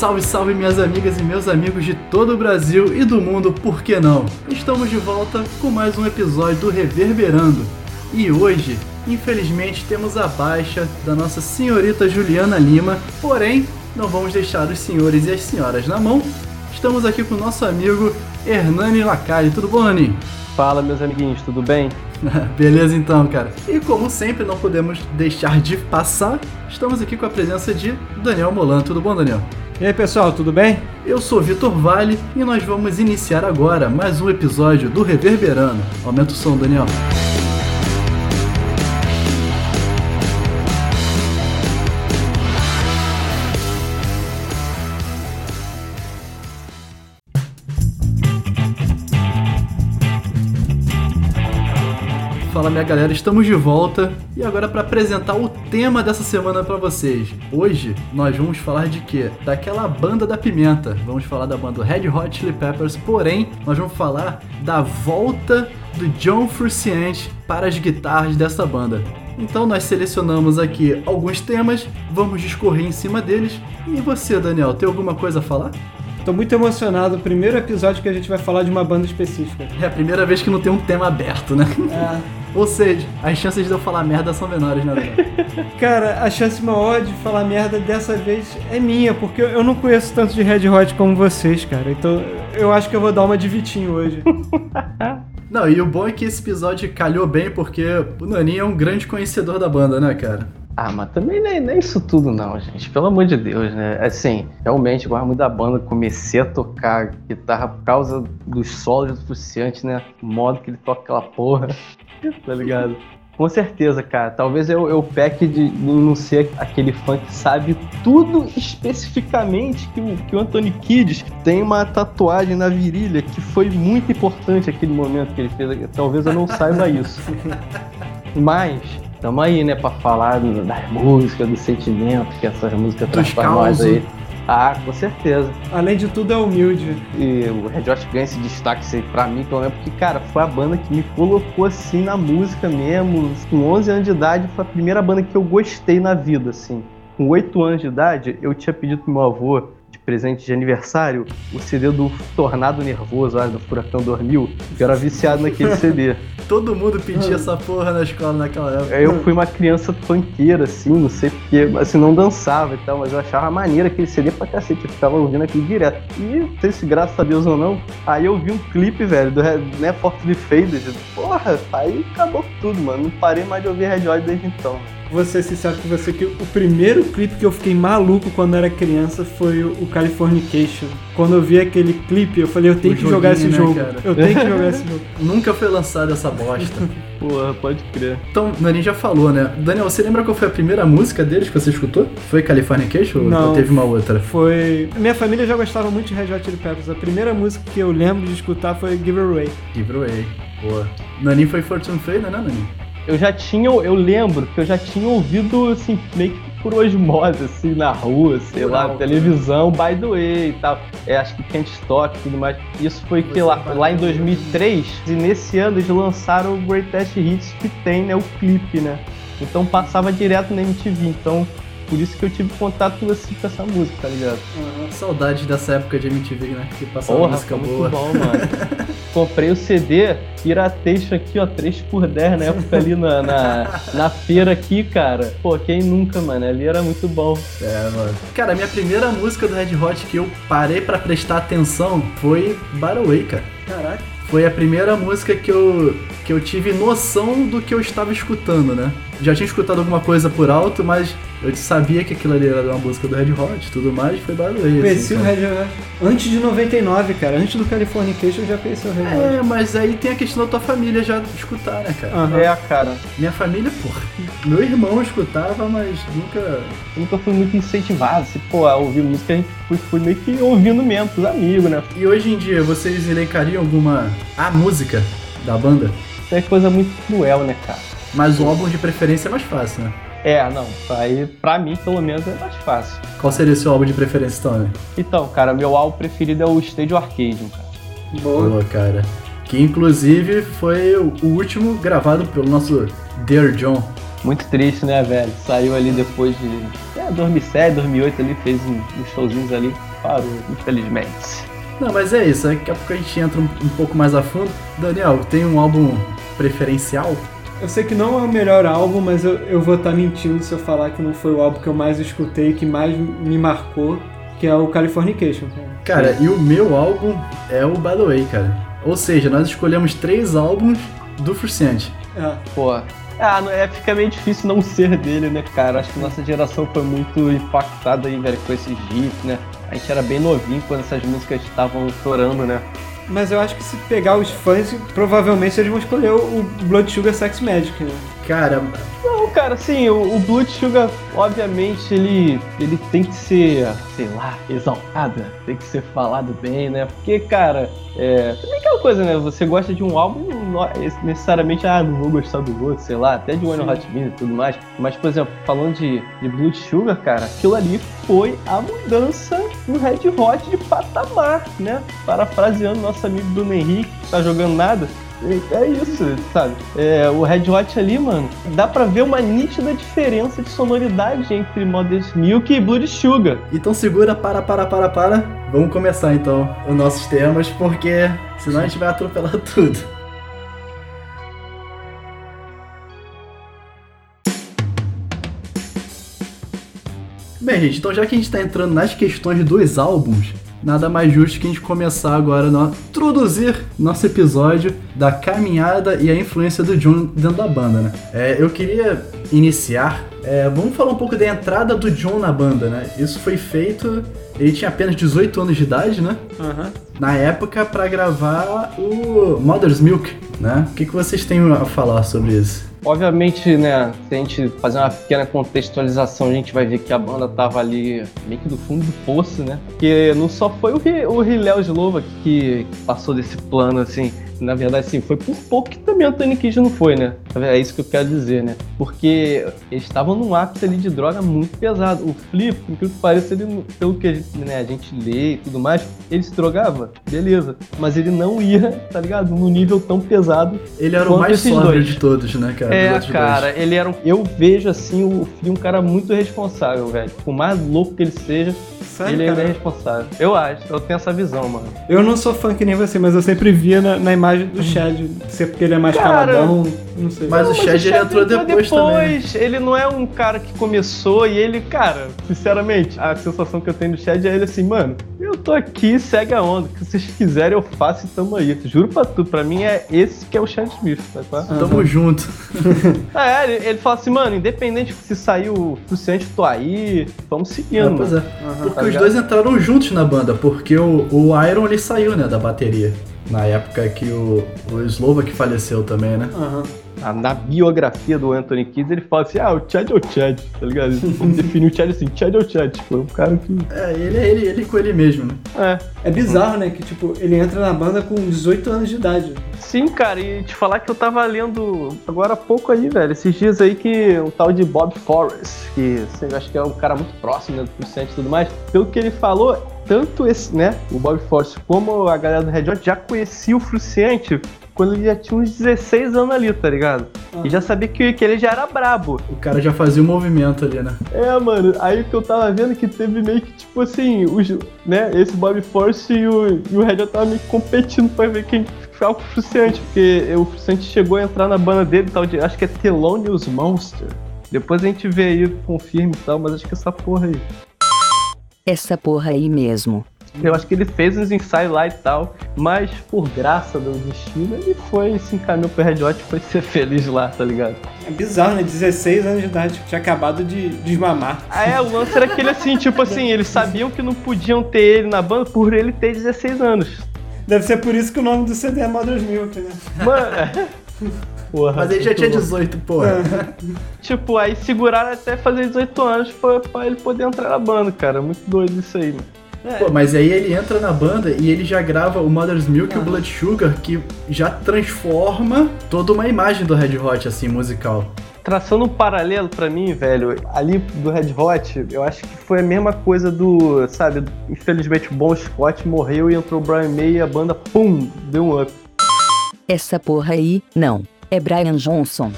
Salve, salve minhas amigas e meus amigos de todo o Brasil e do mundo, por que não? Estamos de volta com mais um episódio do Reverberando. E hoje, infelizmente, temos a baixa da nossa senhorita Juliana Lima, porém, não vamos deixar os senhores e as senhoras na mão. Estamos aqui com o nosso amigo Hernani Lacari. Tudo bom, Nani? Fala, meus amiguinhos, tudo bem? Beleza então, cara. E como sempre, não podemos deixar de passar, estamos aqui com a presença de Daniel Molan. Tudo bom, Daniel? E aí, pessoal, tudo bem? Eu sou Vitor Vale e nós vamos iniciar agora mais um episódio do Reverberando. Aumenta o som, Daniel. Fala minha galera, estamos de volta e agora para apresentar o tema dessa semana para vocês. Hoje nós vamos falar de quê? Daquela banda da pimenta. Vamos falar da banda Red Hot Chili Peppers, porém nós vamos falar da volta do John Frusciante para as guitarras dessa banda. Então nós selecionamos aqui alguns temas, vamos discorrer em cima deles. E você, Daniel, tem alguma coisa a falar? Tô muito emocionado. Primeiro episódio que a gente vai falar de uma banda específica. É a primeira vez que não tem um tema aberto, né? É. Ou seja, as chances de eu falar merda são menores, né? Cara, a chance maior de falar merda dessa vez é minha, porque eu não conheço tanto de Red Hot como vocês, cara. Então eu acho que eu vou dar uma de Vitinho hoje. Não, e o bom é que esse episódio calhou bem porque o Naninho é um grande conhecedor da banda, né, cara? Ah, mas também nem, nem isso tudo não, gente. Pelo amor de Deus, né? Assim, realmente, eu gosto muito da banda. Comecei a tocar guitarra por causa dos solos do Fruciante, né? O modo que ele toca aquela porra. tá ligado? Com certeza, cara. Talvez eu, eu peque de, de não ser aquele fã que sabe tudo especificamente que o, que o Anthony Kidd tem uma tatuagem na virilha que foi muito importante aquele momento que ele fez. Talvez eu não saiba isso. Mas Tamo aí, né, pra falar das músicas, do sentimento que essas músicas trazem pra nós aí. Ah, com certeza. Além de tudo, é humilde. E o Red Hot ganha esse destaque assim, pra mim, pelo menos, porque, cara, foi a banda que me colocou assim na música mesmo. Com 11 anos de idade, foi a primeira banda que eu gostei na vida, assim. Com 8 anos de idade, eu tinha pedido pro meu avô presente de aniversário o CD do Tornado Nervoso, lá, do Furacão 2000, que eu era viciado naquele CD. Todo mundo pedia essa porra na escola naquela época. Eu fui uma criança funkeira, assim, não sei porque, assim, não dançava e tal, mas eu achava maneira aquele CD pra cacete, eu ficava ouvindo aquilo direto. E, não sei se graças a Deus ou não, aí eu vi um clipe, velho, do né, Forte Faded, porra, aí acabou tudo, mano, não parei mais de ouvir Red Hot desde então vou ser sincero com você que o primeiro clipe que eu fiquei maluco quando era criança foi o Californication. Quando eu vi aquele clipe, eu falei, eu tenho o que jogar esse né, jogo. Cara? Eu tenho que jogar esse jogo. Nunca foi lançado essa bosta. Porra, pode crer. Então, Dani já falou, né? Daniel, você lembra qual foi a primeira música deles que você escutou? Foi Californication Não, ou teve uma outra? Foi. Minha família já gostava muito de Red Hot Chili Peppers. A primeira música que eu lembro de escutar foi Give Away. Give Away. Boa. Nani foi Fortune Fade, né, Nani? Eu já tinha, eu lembro que eu já tinha ouvido, assim, meio que por osmose, assim, na rua, sei lá, na televisão, by the way e tal. É, acho que Can't Stock e tudo mais. Isso foi que lá, lá em 2003, e nesse ano eles lançaram o Greatest Hits que tem, né, o clipe, né? Então passava direto na MTV, então por isso que eu tive contato assim, com essa música, tá ligado? Uhum. Saudades dessa época de MTV, né? Que passava Porra, música boa. muito bom, mano. Comprei o CD, piratei isso aqui, ó, 3 por 10 na época ali na, na, na, feira aqui, cara. Pô, quem nunca, mano? Ali era muito bom. É, mano. Cara, a minha primeira música do Red Hot que eu parei para prestar atenção foi Battle cara. Caraca. Foi a primeira música que eu, que eu tive noção do que eu estava escutando, né? Já tinha escutado alguma coisa por alto, mas eu sabia que aquilo ali era uma música do Red Hot e tudo mais, foi barulho. Assim, conheci assim, o Red Hot antes de 99, cara. Antes do Californication eu já conheci o Red Hot. É, mas aí tem a questão da tua família já escutar, né, cara? Uhum. É, cara. Minha família, porra. Meu irmão escutava, mas nunca. Nunca fui muito incentivado. Assim, pô, a ouvir música a gente foi, foi meio que ouvindo mesmo, com os amigos, né? E hoje em dia, vocês elencariam alguma. a música da banda? Isso é coisa muito cruel, né, cara? Mas o álbum de preferência é mais fácil, né? É, não. Aí, pra mim, pelo menos, é mais fácil. Qual seria o seu álbum de preferência, Tony? Então, cara, meu álbum preferido é o Stage Arcade, cara. Boa. Boa, cara. Que inclusive foi o último gravado pelo nosso Dear John. Muito triste, né, velho? Saiu ali depois de. É, 2007, 2008 ali, fez uns showzinhos ali. parou, infelizmente. Não, mas é isso, daqui a pouco a gente entra um, um pouco mais a fundo. Daniel, tem um álbum preferencial? Eu sei que não é o melhor álbum, mas eu, eu vou estar tá mentindo se eu falar que não foi o álbum que eu mais escutei, que mais me marcou, que é o Californication. Cara, e o meu álbum é o By The Way, cara. Ou seja, nós escolhemos três álbuns do Fruciante. É. Pô, ah, é, fica meio difícil não ser dele, né, cara? Acho que nossa geração foi muito impactada aí, velho, com esses hits, né? A gente era bem novinho quando essas músicas estavam chorando, né? Mas eu acho que se pegar os fãs, provavelmente eles vão escolher o Blood Sugar Sex Magic, né? Cara. Não, cara, sim, o, o Blood Sugar, obviamente, ele, ele tem que ser, sei lá, exaltado, tem que ser falado bem, né? Porque, cara, é. Também aquela coisa, né? Você gosta de um álbum, não necessariamente, ah, não vou gostar do outro, sei lá, até de One Hot Minute e tudo mais. Mas, por exemplo, falando de, de Blood Sugar, cara, aquilo ali foi a mudança no Red Hot de patamar, né? Parafraseando nosso amigo Bruno Henrique, que tá jogando nada. É isso, sabe? É, o Red Hot ali, mano, dá pra ver uma nítida diferença de sonoridade entre Modest Milk e Blood Sugar. Então segura, para, para, para, para. Vamos começar então os nossos temas, porque senão a gente vai atropelar tudo. Bem, gente, então já que a gente está entrando nas questões dos álbuns, nada mais justo que a gente começar agora a introduzir nosso episódio da caminhada e a influência do John dentro da banda, né? É, eu queria iniciar, é, vamos falar um pouco da entrada do John na banda, né? Isso foi feito, ele tinha apenas 18 anos de idade, né? Uhum. Na época para gravar o Mother's Milk, né? O que, que vocês têm a falar sobre isso? Obviamente, né, se a gente fazer uma pequena contextualização, a gente vai ver que a banda tava ali meio que do fundo do poço, né? Porque não só foi o, Hiléo Slova que, que passou desse plano, assim, na verdade, sim, foi por pouco que também o Tony Kidd não foi, né? É isso que eu quero dizer, né? Porque eles estavam num ápice ali de droga muito pesado. O Flip, por que pareça, ele, pelo que a gente, né, a gente lê e tudo mais, ele se drogava, beleza. Mas ele não ia, tá ligado? No nível tão pesado. Ele era o mais sóbrio de todos, né, cara? É, cara, dois. ele era um. Eu vejo assim o Flip um cara muito responsável, velho. Por mais louco que ele seja, Sério, ele cara? é responsável. Eu acho, eu tenho essa visão, mano. Eu não sou fã que nem você, mas eu sempre via na, na imagem do Chad. Ser porque ele é mais cara, caladão, não sei. Mas não, o Chad, ele entrou depois, depois também. Ele não é um cara que começou e ele, cara, sinceramente, a sensação que eu tenho do Chad é ele assim, mano, eu tô aqui, segue a onda. O que vocês quiserem, eu faço e tamo aí. Juro pra tu, pra mim é esse que é o Chad Smith, tá? Uhum. Tamo junto. é, ele, ele fala assim, mano, independente se saiu o suficiente, tô aí, vamos seguindo. Ah, pois é. Uhum. Porque os dois entraram juntos na banda, porque o, o Iron ele saiu, né, da bateria. Na época que o, o Slova que faleceu também, né? Uhum na biografia do Anthony Kidd, ele fala assim: ah, o Chad é o Chad, tá ligado? Ele definiu o Chad assim: Chad é o Chad. Tipo, é um cara que. É, ele é ele, ele com ele mesmo, né? É. É bizarro, né? Que, tipo, ele entra na banda com 18 anos de idade. Sim, cara, e te falar que eu tava lendo agora há pouco aí, velho, esses dias aí que um tal de Bob Forrest, que assim, eu acho que é um cara muito próximo né, do Vicente e tudo mais, pelo que ele falou, tanto esse, né, o Bob Forrest como a galera do Red Hot já conhecia o Fruciante quando ele já tinha uns 16 anos ali, tá ligado? Ah. E já sabia que, que ele já era brabo. O cara já fazia o um movimento ali, né? É, mano, aí que eu tava vendo que teve meio que, tipo assim, os, né, esse Bob Force e o, e o Red tava meio que competindo pra ver quem ficava com o Fruciante, porque o Fruciante chegou a entrar na banda dele, tal de, acho que é Thelonious Monster. Depois a gente vê aí, confirma e tal, mas acho que essa porra aí. Essa porra aí mesmo. Eu acho que ele fez uns ensaios lá e tal, mas por graça do destino, ele foi, se encaminhou pro Red Hot e foi ser feliz lá, tá ligado? É bizarro, né? 16 anos de idade, tinha acabado de desmamar. Ah, é, o lance era aquele assim, tipo assim, eles sabiam que não podiam ter ele na banda por ele ter 16 anos. Deve ser por isso que o nome do CD é Mother's Milk, né? Mano. Porra, Mas ele já tinha 18, porra. É. tipo, aí seguraram até fazer 18 anos pra, pra ele poder entrar na banda, cara. Muito doido isso aí, mano. É. Pô, mas aí ele entra na banda e ele já grava o Mother's Milk ah. e o Blood Sugar, que já transforma toda uma imagem do Red Hot, assim, musical. Traçando um paralelo para mim, velho, ali do Red Hot, eu acho que foi a mesma coisa do, sabe, infelizmente o Bon Scott morreu e entrou o Brian May e a banda, pum, deu um up. Essa porra aí, não. É Brian Johnson.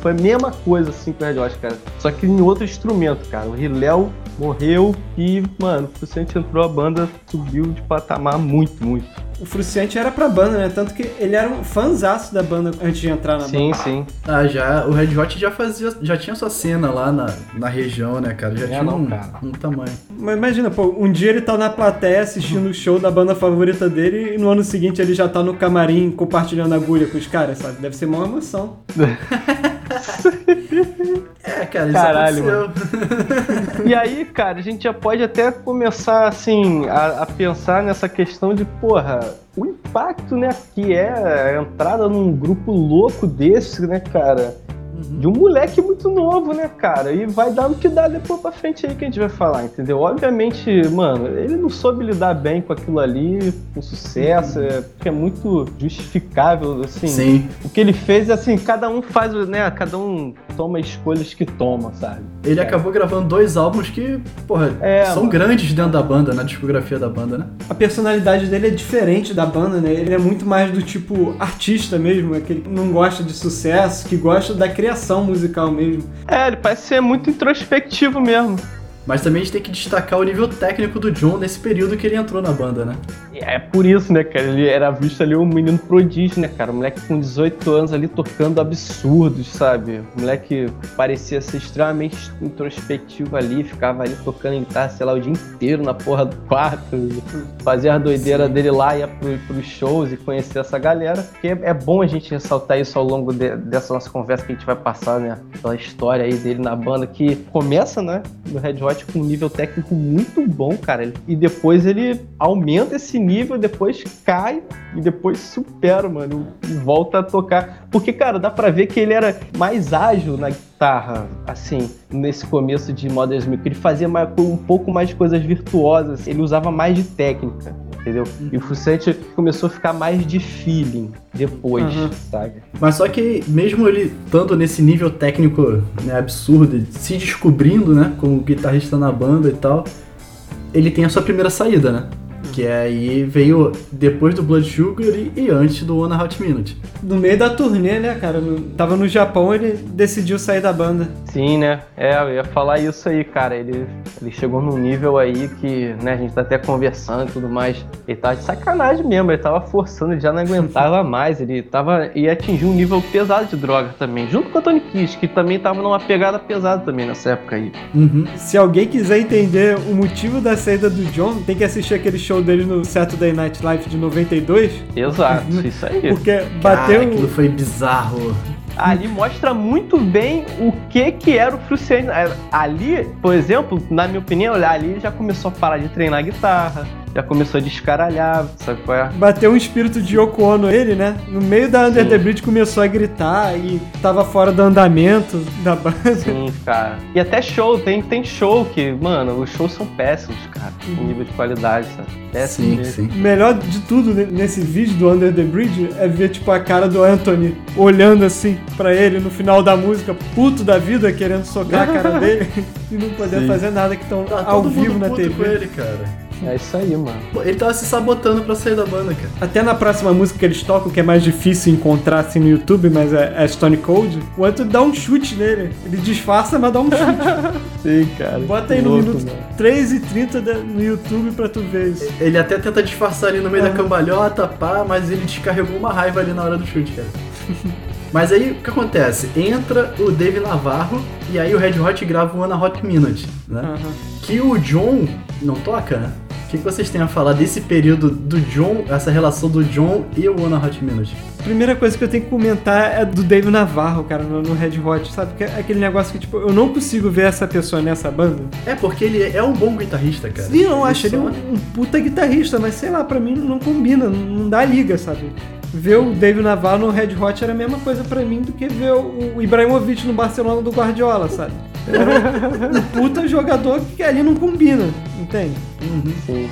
Foi a mesma coisa assim com o Red Hot, cara. Só que em outro instrumento, cara. O Riléo morreu e, mano, o Fruciante entrou, a banda subiu de patamar muito, muito. O Fruciante era pra banda, né? Tanto que ele era um fãzaço da banda antes de entrar na sim, banda. Sim, sim. Ah, já, o Red Hot já fazia, já tinha sua cena lá na, na região, né, cara? Já é, tinha não, um, cara. um tamanho. Mas imagina, pô, um dia ele tá na plateia assistindo o show da banda favorita dele e no ano seguinte ele já tá no camarim compartilhando agulha com os caras, sabe? Deve ser uma emoção. é, cara, isso Caralho, Mano. E aí, cara, a gente já pode até começar, assim, a, a pensar nessa questão de, porra, o impacto, né, que é a entrada num grupo louco desse, né, cara? De um moleque muito novo, né, cara? E vai dar o que dá depois pra frente aí que a gente vai falar, entendeu? Obviamente, mano, ele não soube lidar bem com aquilo ali, com sucesso, é, é muito justificável, assim. Sim. O que ele fez, assim, cada um faz, né, cada um toma escolhas que toma, sabe? Ele é. acabou gravando dois álbuns que, porra, é, são mano. grandes dentro da banda, na discografia da banda, né? A personalidade dele é diferente da banda, né? Ele é muito mais do tipo artista mesmo, é que ele não gosta de sucesso, que gosta da criação criação musical mesmo. É, ele parece ser muito introspectivo mesmo. Mas também a gente tem que destacar o nível técnico do John nesse período que ele entrou na banda, né? É por isso, né, cara? Ele era visto ali um menino prodígio, né, cara? Um moleque com 18 anos ali tocando absurdos, sabe? Um moleque parecia ser extremamente introspectivo ali, ficava ali tocando guitarra, sei lá, o dia inteiro na porra do quarto, fazia a doideira Sim. dele lá, ia pro, pros shows e conhecer essa galera. Porque é, bom a gente ressaltar isso ao longo de, dessa nossa conversa que a gente vai passar, né? Pela história aí dele na banda, que começa, né, no Red Hot com um nível técnico muito bom, cara. E depois ele aumenta esse nível, depois cai e depois supera, mano. E volta a tocar. Porque, cara, dá pra ver que ele era mais ágil na guitarra, assim, nesse começo de Modern Milk. Ele fazia mais, um pouco mais de coisas virtuosas. Ele usava mais de técnica entendeu? Uhum. E o Frucente começou a ficar mais de feeling depois, uhum. sabe? Mas só que mesmo ele estando nesse nível técnico né, absurdo, se descobrindo, né, como guitarrista na banda e tal, ele tem a sua primeira saída, né? Que aí veio depois do Blood Sugar e, e antes do One Hot Minute. No meio da turnê, né, cara? No, tava no Japão, ele decidiu sair da banda. Sim, né? É, eu ia falar isso aí, cara. Ele, ele chegou num nível aí que, né, a gente tá até conversando e tudo mais. Ele tava de sacanagem mesmo, ele tava forçando, ele já não aguentava mais. Ele tava. ia atingir um nível pesado de droga também. Junto com a Tony Kiss, que também tava numa pegada pesada também nessa época aí. Uhum. Se alguém quiser entender o motivo da saída do John, tem que assistir aquele show dele no Saturday Night Live de 92. Exato, isso aí. Porque bateu. Cara, aquilo foi bizarro ali mostra muito bem o que que era o Fruciane. Ali, por exemplo, na minha opinião, ali ele já começou a parar de treinar guitarra, já começou a descaralhar, sabe qual é? Bateu um espírito de Yoko Ono ele, né? No meio da Under Sim. the Bridge começou a gritar e tava fora do andamento da banda. Sim, cara. E até show, tem, tem show que, mano, os shows são péssimos, cara. Uhum. nível de qualidade, sabe? Péssimo sim, sim. Melhor de tudo nesse vídeo do Under the Bridge é ver, tipo, a cara do Anthony olhando assim para ele no final da música, puto da vida, querendo socar a cara dele e não poder sim. fazer nada que estão tá ao vivo na TV. Com ele, cara. É isso aí, mano. Ele tava se sabotando pra sair da banda, cara. Até na próxima música que eles tocam, que é mais difícil encontrar assim no YouTube, mas é, é Stone Cold, o Anthony dá um chute nele. Ele disfarça, mas dá um chute. Sim, cara. Bota aí no louco, minuto mano. 3 e 30 no YouTube pra tu ver isso. Ele até tenta disfarçar ali no meio da cambalhota, pá, mas ele descarregou uma raiva ali na hora do chute, cara. Mas aí o que acontece? Entra o Dave Navarro e aí o Red Hot grava o Ana Hot Minute, né? Uhum. Que o John não toca, né? O que vocês têm a falar desse período do John, essa relação do John e o One Hot Minute? Primeira coisa que eu tenho que comentar é do Dave Navarro, cara, no, no Red Hot, sabe? Que é aquele negócio que, tipo, eu não consigo ver essa pessoa nessa banda. É, porque ele é um bom guitarrista, cara. Sim, eu acho ele, ele um, um, puta guitarrista, mas sei lá, pra mim não combina, não, não dá liga, sabe? ver o David Navarro no Red Hot era a mesma coisa para mim do que ver o Ibrahimovic no Barcelona do Guardiola, sabe? Era um puta jogador que ali não combina, entende? Uhum. Sim.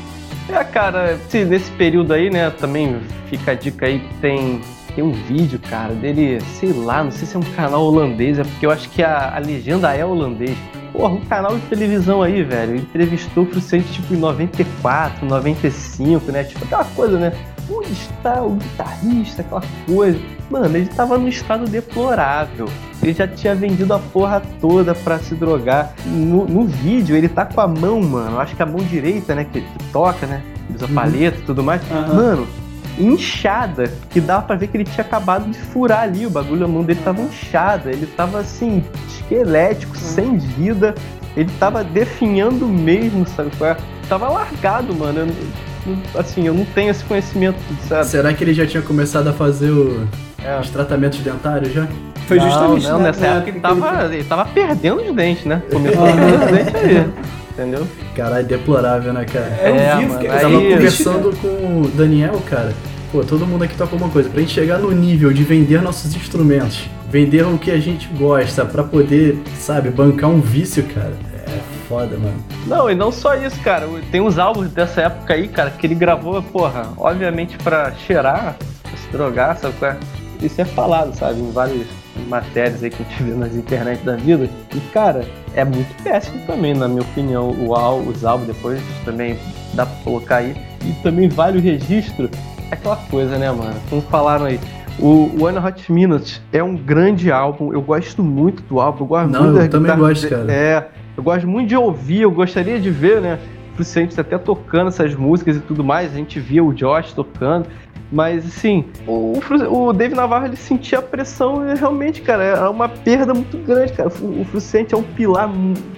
É, cara, nesse período aí, né, também fica a dica aí, tem, tem um vídeo, cara, dele, sei lá, não sei se é um canal holandês, é porque eu acho que a, a legenda é holandês. Porra, um canal de televisão aí, velho, entrevistou o Fruciante, tipo, em 94, 95, né, tipo, aquela coisa, né, onde está o guitarrista, aquela coisa. Mano, ele tava num estado deplorável. Ele já tinha vendido a porra toda pra se drogar. No, no vídeo, ele tá com a mão, mano, acho que a mão direita, né, que, que toca, né, usa Uhum. paleta e tudo mais. Aham. Mano, inchada, que dava pra ver que ele tinha acabado de furar ali, o bagulho, a mão dele tava inchada, ele tava assim, esquelético, sem vida, ele tava definhando mesmo, sabe? é? Tava largado, mano. Eu assim, eu não tenho esse conhecimento, sabe? Será que ele já tinha começado a fazer o- É. os tratamentos dentários já? Foi Não, justamente não, nessa época ele tava, ele tava perdendo os dentes, né? Começou Aham. a perder os dentes aí, entendeu? Caralho, deplorável, né, cara? É, eu É, vi, mano, fiquei- Eu tava Aí- conversando com o Daniel, cara. Pô, todo mundo aqui toca alguma coisa. Pra gente chegar no nível de vender nossos instrumentos, vender o que a gente gosta, pra poder, sabe, bancar um vício, cara. Foda, mano. Não, e não só isso, cara. Tem uns álbuns dessa época aí, cara, que ele gravou, porra, obviamente pra cheirar, pra se drogar, sabe? qual é? Isso é falado, sabe? Em várias matérias aí que a gente vê nas internet da vida. E, cara, é muito péssimo também, na minha opinião, o ál- os álbuns depois também dá pra colocar aí. E também vale o registro. É aquela coisa, né, mano? Como falaram aí. O One Hot Minutes é um grande álbum. Eu gosto muito do álbum. Eu gosto Não, muito eu da também guitarra gosto, cara. É, eu gosto muito de ouvir. Eu gostaria de ver, né? O Cientes até tocando essas músicas e tudo mais. A gente via o Josh tocando. Mas, assim, o, o Dave Navarro, ele sentia a pressão e realmente, cara, era uma perda muito grande, cara. O, o Fruciante é um pilar,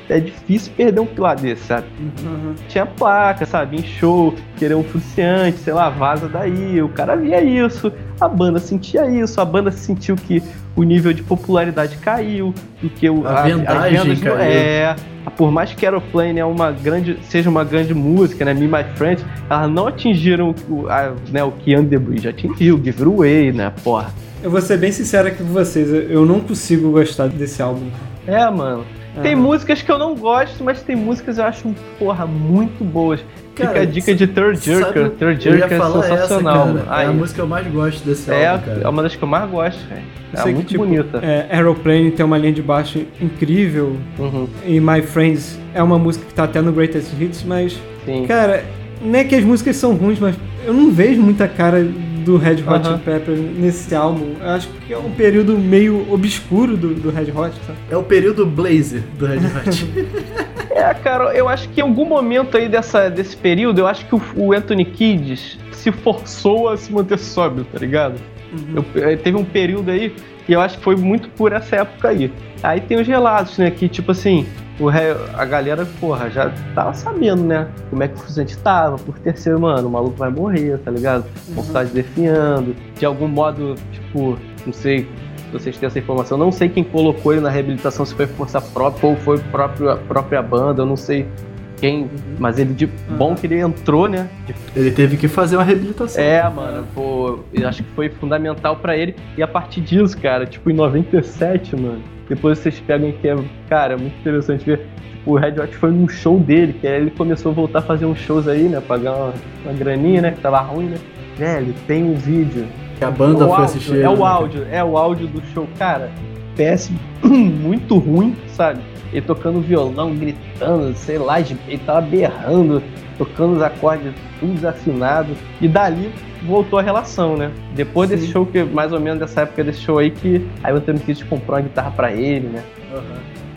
é difícil perder um pilar desse, sabe? Aham. tinha placa, sabe? Em show, querer um fruciante, sei lá, vaza daí. O cara via isso, a banda sentia isso, a banda sentiu que o nível de popularidade caiu, e que o, A vendagem as vendas não- caiu. É, por mais que Aeroplane é uma grande, seja uma grande música, né? Me My Friend, elas não atingiram o, a, né, o que Under Bridge atingiu, Give It Away, né? Porra. Eu vou ser bem sincero aqui com vocês, eu- não consigo gostar desse álbum. É, mano. Tem Aham. músicas que eu não gosto, mas tem músicas que eu acho, porra, muito boas. Cara, Fica a dica de Third Jerker. Third eu ia Jerker é falar sensacional. essa, mano. cara. É a música que eu mais gosto desse é, álbum, é cara. uma das que eu mais gosto, velho. Eu É sei que, muito tipo, bonita. É, Aeroplane tem uma linha de baixo incrível, Uhum, e My Friends é uma música que tá até no Greatest Hits, mas, sim. cara, não é que as músicas são ruins, mas eu não vejo muita cara do Red Hot. Chili Peppers nesse álbum. Eu acho que é um período meio obscuro do, do Red Hot, sabe? É o período Blaze do Red Hot. É, cara, eu acho que em algum momento aí dessa, desse período, eu acho que o, o Anthony Kidd se forçou a se manter sóbrio, tá ligado? Uhum. Eu- eh, teve um período aí que eu acho que foi muito por essa época aí. Aí tem os relatos, né? Que tipo assim, o a galera, porra, já tava sabendo, né? Como é que o Fuzente tava, por terceiro, mano, o maluco vai morrer, tá ligado? Com vontade definhando. De algum modo, tipo, não sei se vocês têm essa informação, não sei quem colocou ele na reabilitação, se foi força própria ou foi próprio, a própria banda, eu não sei quem, mas ele de bom que ele entrou, né? Ele teve que fazer uma reabilitação. é, mano, pô, eu acho que foi fundamental pra ele. E a partir disso, cara, tipo, em 97, mano, depois vocês pegam que é, cara, é muito interessante ver. Tipo, o Red Hot foi num show dele, que aí ele começou a voltar a fazer uns shows aí, né? Pagar uma, uma graninha, né? Que tava ruim, né? Velho, tem um vídeo. Que a banda o foi áudio, assistir. é o áudio, é o áudio do show, cara. Péssimo, muito ruim, sabe? Ele tocando violão, gritando, sei lá, ele tava berrando, tocando os acordes tudo desafinado. E dali voltou a relação, né? Depois desse Sim. show, que mais ou menos dessa época desse show aí, que aí o Anthony Kidd comprou uma guitarra pra ele, né?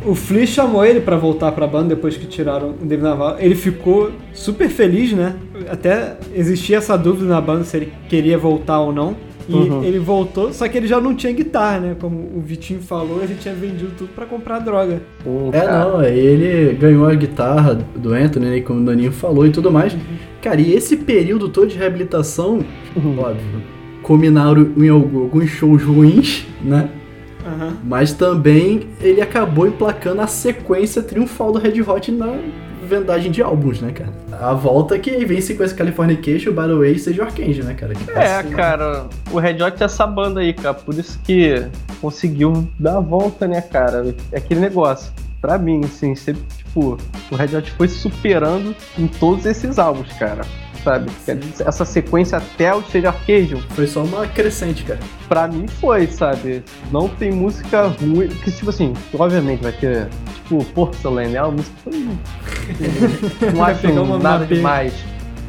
O Flea chamou ele pra voltar pra banda depois que tiraram o David Navarro. Ele ficou super feliz, né? Até existia essa dúvida na banda se ele queria voltar ou não. E Uhum. ele voltou, só que ele já não tinha guitarra, né? Como o Vitinho falou, ele tinha vendido tudo pra comprar droga. Um É, cara- não, ele ganhou a guitarra do Anthony, né, como o Daninho falou e tudo mais. Cara, e esse período todo de reabilitação, Uhum. óbvio, culminaram em algu- alguns shows ruins, né? Mas também ele acabou emplacando a sequência triunfal do Red Hot na vendagem de álbuns, né, cara? A volta que vem em sequência Californication, Battle Way e Sage Arcane, né, cara? Que É, assim, cara, o Red Hot é essa banda aí, cara. Por isso que conseguiu dar a volta, né, cara? É aquele negócio. Pra mim, assim, sempre, tipo, o Red Hot foi superando em todos esses álbuns, cara. Sabe? Essa sequência até o Stage Arcadium, Foi só uma crescente, cara. pra mim foi, sabe? Não tem música ruim. Que, tipo assim, obviamente vai ter, tipo, Porcelain, né? A música foi. Não Vai acho uma- nada uma pe- demais.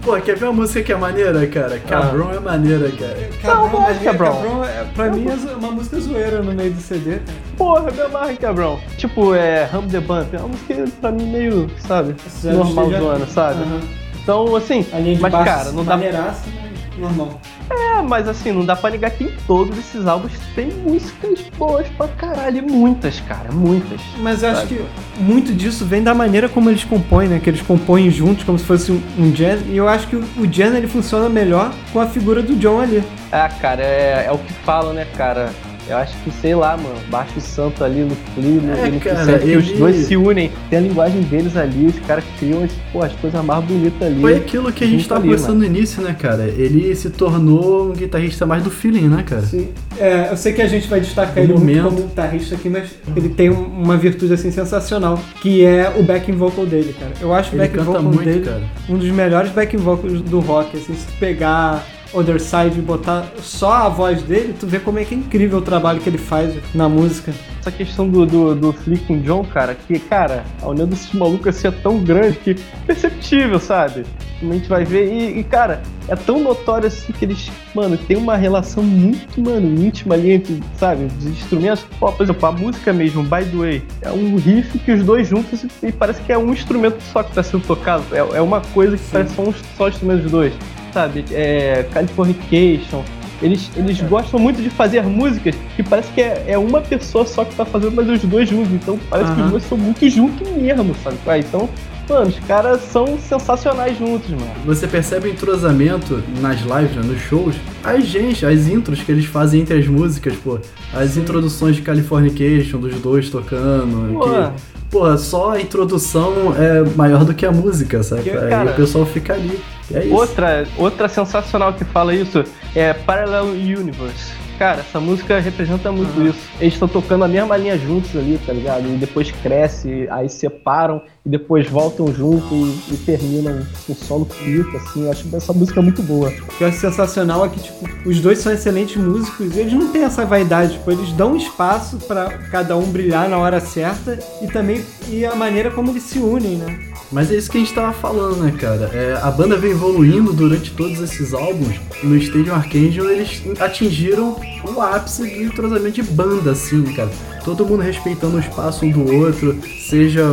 Pô, quer ver uma música que é maneira, cara? Cabrão é maneira, cara. Cabrão, Não, mas Cabrão. Cabrão, é, pra mim é uma música zoeira no meio do CD. Porra, me amarra em Cabrão. Tipo, é Ram the Bump. É uma música pra mim meio, sabe? Já Normal chega- zona, sabe? Aham. Então, assim, mas baixo cara, não dá maneiraça, mas normal. É, mas assim, não dá pra negar que em todos esses álbuns tem músicas boas pra caralho. Muitas, cara, muitas. Mas eu acho que muito disso vem da maneira como eles compõem, né? Que eles compõem juntos, como se fosse um, jazz. E eu acho que o, jazz ele funciona melhor com a figura do John ali. É, cara, é, é o que falam, né, cara? Eu acho que, sei lá, mano, baixa o santo ali no clima, É, no cara, que os dois se unem, tem a linguagem deles ali, os caras criam as, pô, as coisas mais bonitas ali. Foi aquilo que a gente tava ali, conversando no início, né, cara? Ele se tornou um guitarrista mais do feeling, né, cara? Sim. É, eu sei que a gente vai destacar No ele muito momento. como guitarrista aqui, mas ele tem um- uma virtude assim sensacional, que é o backing vocal dele, cara. Eu acho o Ele backing canta vocal muito, dele cara. um dos melhores backing vocals do rock. Assim, se pegar Other Side e botar só a voz dele, tu vê como é que é incrível o trabalho que ele faz na música. Essa questão do, do, do o John, cara, que, cara, a união desses malucos assim é tão grande que perceptível, sabe? A gente vai ver. E, e, cara, é tão notório assim que eles, mano, tem uma relação muito, mano, íntima ali entre, sabe, os instrumentos. Pô, por exemplo, a música mesmo, By the Way, é um riff que os dois juntos e, parece que é um instrumento só que tá sendo tocado. É, é uma coisa que parece só, um, só instrumentos dos dois, sabe? É, Californication. Eles, eles gostam muito de fazer músicas que parece que é, é uma pessoa só que tá fazendo, mas os dois juntos. Então parece que Aham. os dois são muito juntos mesmo, sabe? Ah, então, mano, os caras são sensacionais juntos, mano. Você percebe o entrosamento nas lives, né, nos shows, as gente, as intros que eles fazem entre as músicas, pô. As introduções de Californication, dos dois tocando. Pô. Que, pô, só a introdução é maior do que a música, sabe? Que, Aí cara, o pessoal fica ali. É. Outra, outra sensacional que fala isso é Parallel Universe. Cara, essa música representa muito isso. Eles estão tocando a mesma linha juntos ali, tá ligado? E depois cresce, aí separam e depois voltam junto e, e terminam o solo bonito, assim. Eu acho essa música muito boa. O que eu acho sensacional é que, tipo, os dois são excelentes músicos e eles não têm essa vaidade, tipo, eles dão espaço pra cada um brilhar na hora certa e também e a maneira como eles se unem, né? Mas é isso que a gente tava falando, né, cara? É, a banda vem evoluindo durante todos esses álbuns. No Stadium Archangel, eles atingiram o ápice do entrosamento de banda, assim, cara? Todo mundo respeitando o espaço um do outro, seja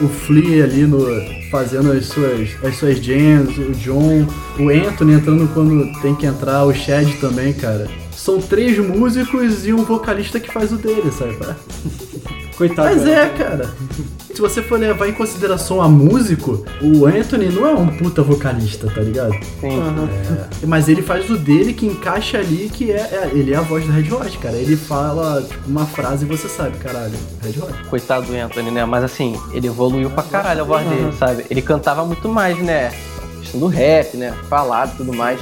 o Flea ali no, fazendo as suas, as suas jams, o John, o Anthony entrando quando tem que entrar, o Chad também, cara. São três músicos e um vocalista que faz o dele, sabe? Coitado. Mas né? é, cara. Se você for levar em consideração a músico, o Anthony não é um puta vocalista, tá ligado? Sim. Aham. É, mas ele faz o dele que encaixa ali, que é, é- ele é a voz do Red Hot, cara. Ele fala tipo, uma frase e você sabe, caralho, Red Hot. Coitado do Anthony, né? Mas assim, ele evoluiu pra caralho a voz dele, sabe? Ele cantava muito mais, né? Questão do rap, né? Falado e tudo mais.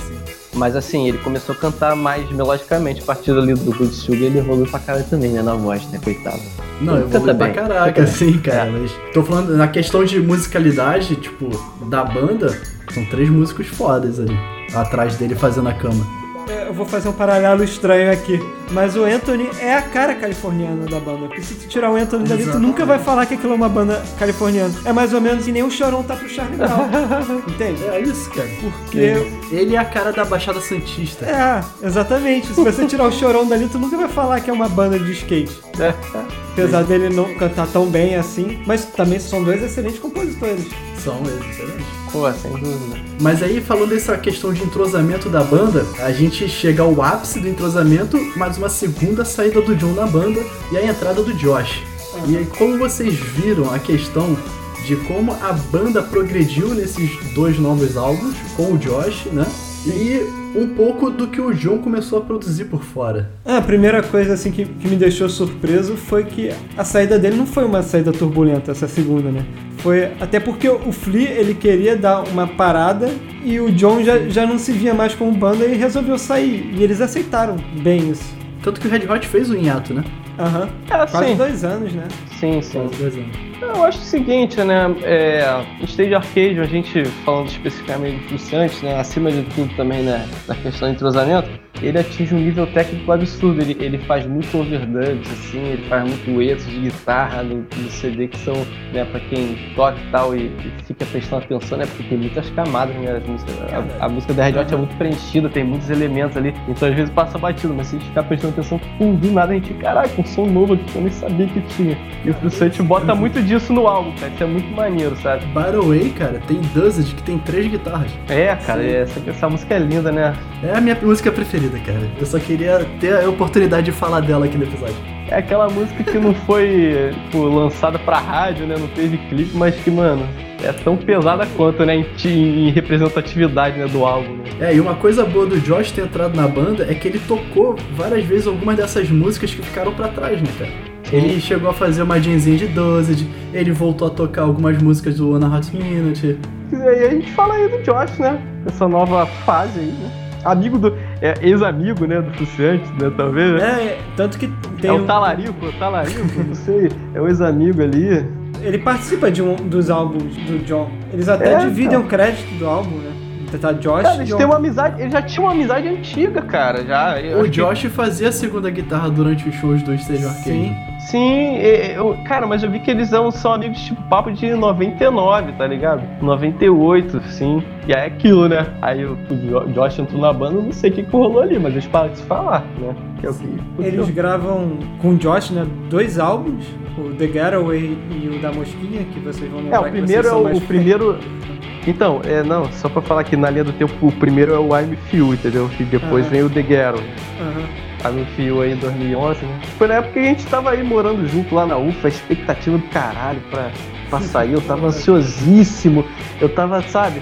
Mas assim, ele começou a cantar mais melodicamente. A partir ali do Good Sugar, ele evoluiu pra caralho também, né? Na voz, né? Coitado. Não, eu vou pra bem, caraca, assim, cara. É. Mas tô falando na questão de musicalidade, tipo, da banda, são três músicos fodas ali. Atrás dele fazendo a cama. É, Eu vou fazer um paralelo estranho aqui. Mas o Anthony é a cara californiana da banda. Porque se tu tirar o Anthony dali, tu nunca vai falar que aquilo é uma banda californiana. É mais ou menos que nem o Chorão tá pro Charlie Brown. Entende? É isso, cara. Porque. Ele é a cara da Baixada Santista. É, exatamente. Se você tirar o Chorão dali, tu nunca vai falar que é uma banda de skate. Apesar dele não cantar tão bem assim. Mas também são dois excelentes compositores. São eles, excelente. Pô, sem dúvida. Mas aí, falando dessa questão de entrosamento da banda, a gente chega ao ápice do entrosamento, mais uma segunda saída do John na banda e a entrada do Josh. E aí, como vocês viram a questão de como a banda progrediu nesses dois novos álbuns com o Josh, né? E um pouco do que o John começou a produzir por fora. Ah, A primeira coisa assim que, que me deixou surpreso foi que a saída dele não foi uma saída turbulenta, essa segunda, né? Foi até porque o Flea ele queria dar uma parada e o John já, já não se via mais como banda e resolveu sair. E eles aceitaram bem isso. Tanto que o Red Hot fez o hiato, né? Aham. É, Quase sim. dois anos, né? Sim, sim. Quase dois anos. Eu acho o seguinte, né? É, no Stage Arcade, a gente falando especificamente do Luciante, né? Acima de tudo também, né? Na questão de entrosamento, ele atinge um nível técnico absurdo. Ele, ele faz muito overdubs, assim, ele faz muito erros de guitarra no, no CD que são, né, pra quem toca e tal e, e fica prestando atenção, né? Porque tem muitas camadas, né? As músicas, a, a, música da Red Hot é muito preenchida, tem muitos elementos ali, então às vezes passa batido, mas se a gente ficar prestando atenção, pum, do nada a gente, caraca, um som novo aqui que eu nem sabia que tinha. E o Frustrante bota muito disso no álbum, cara. Isso é muito maneiro, sabe? By the way, cara, tem Duzed que tem três guitarras. É, cara, essa, essa música é linda, né? É a minha música preferida, cara. Eu só queria ter a oportunidade de falar dela aqui no episódio. É aquela música que não foi tipo, lançada pra rádio, né? Não teve clipe, mas que, mano, é tão pesada quanto, né? Em, em representatividade né, do álbum. Né? É, e uma coisa boa do Josh ter entrado na banda é que ele tocou várias vezes algumas dessas músicas que ficaram para trás, né, cara? Ele chegou a fazer uma jamzinha de Dozed, ele voltou a tocar algumas músicas do One Hot Minute. E aí a gente fala aí do Josh, né? Essa nova fase aí, né? Amigo do. É, ex-amigo, né? Do Fuciante, né? Talvez. Né? É, tanto que tem. É o Talarico, o Talarico, não sei. É o ex-amigo ali. Ele participa de um dos álbuns do John. Eles até é, dividem o crédito do álbum, né? Tá Josh cara, eles têm uma amizade, eles já tinham uma amizade antiga, cara. Já, o Josh que... fazia a segunda guitarra durante os shows do Stage Arcade. Sim. Sim, eu, cara, mas eu vi que eles são, são amigos tipo papo de 99, tá ligado? 98, sim. E aí é aquilo, né? Aí o, o Josh entrou na banda, não sei o que, que rolou ali, mas eles param de se falar, né? Que é o que eles gravam com o Josh, né? Dois álbuns, o The Getaway e o da Mosquinha, que vocês vão lembrar. É, o primeiro é o, o primeiro. Então, é, não, só pra falar que na linha do tempo, o primeiro é o I'm entendeu? E depois vem o The Getaway. Uhum. I'm aí em 2011, né? Foi na época que a gente tava aí morando junto lá na UFA, a expectativa do caralho pra, pra sair, eu tava ansiosíssimo, eu tava, sabe,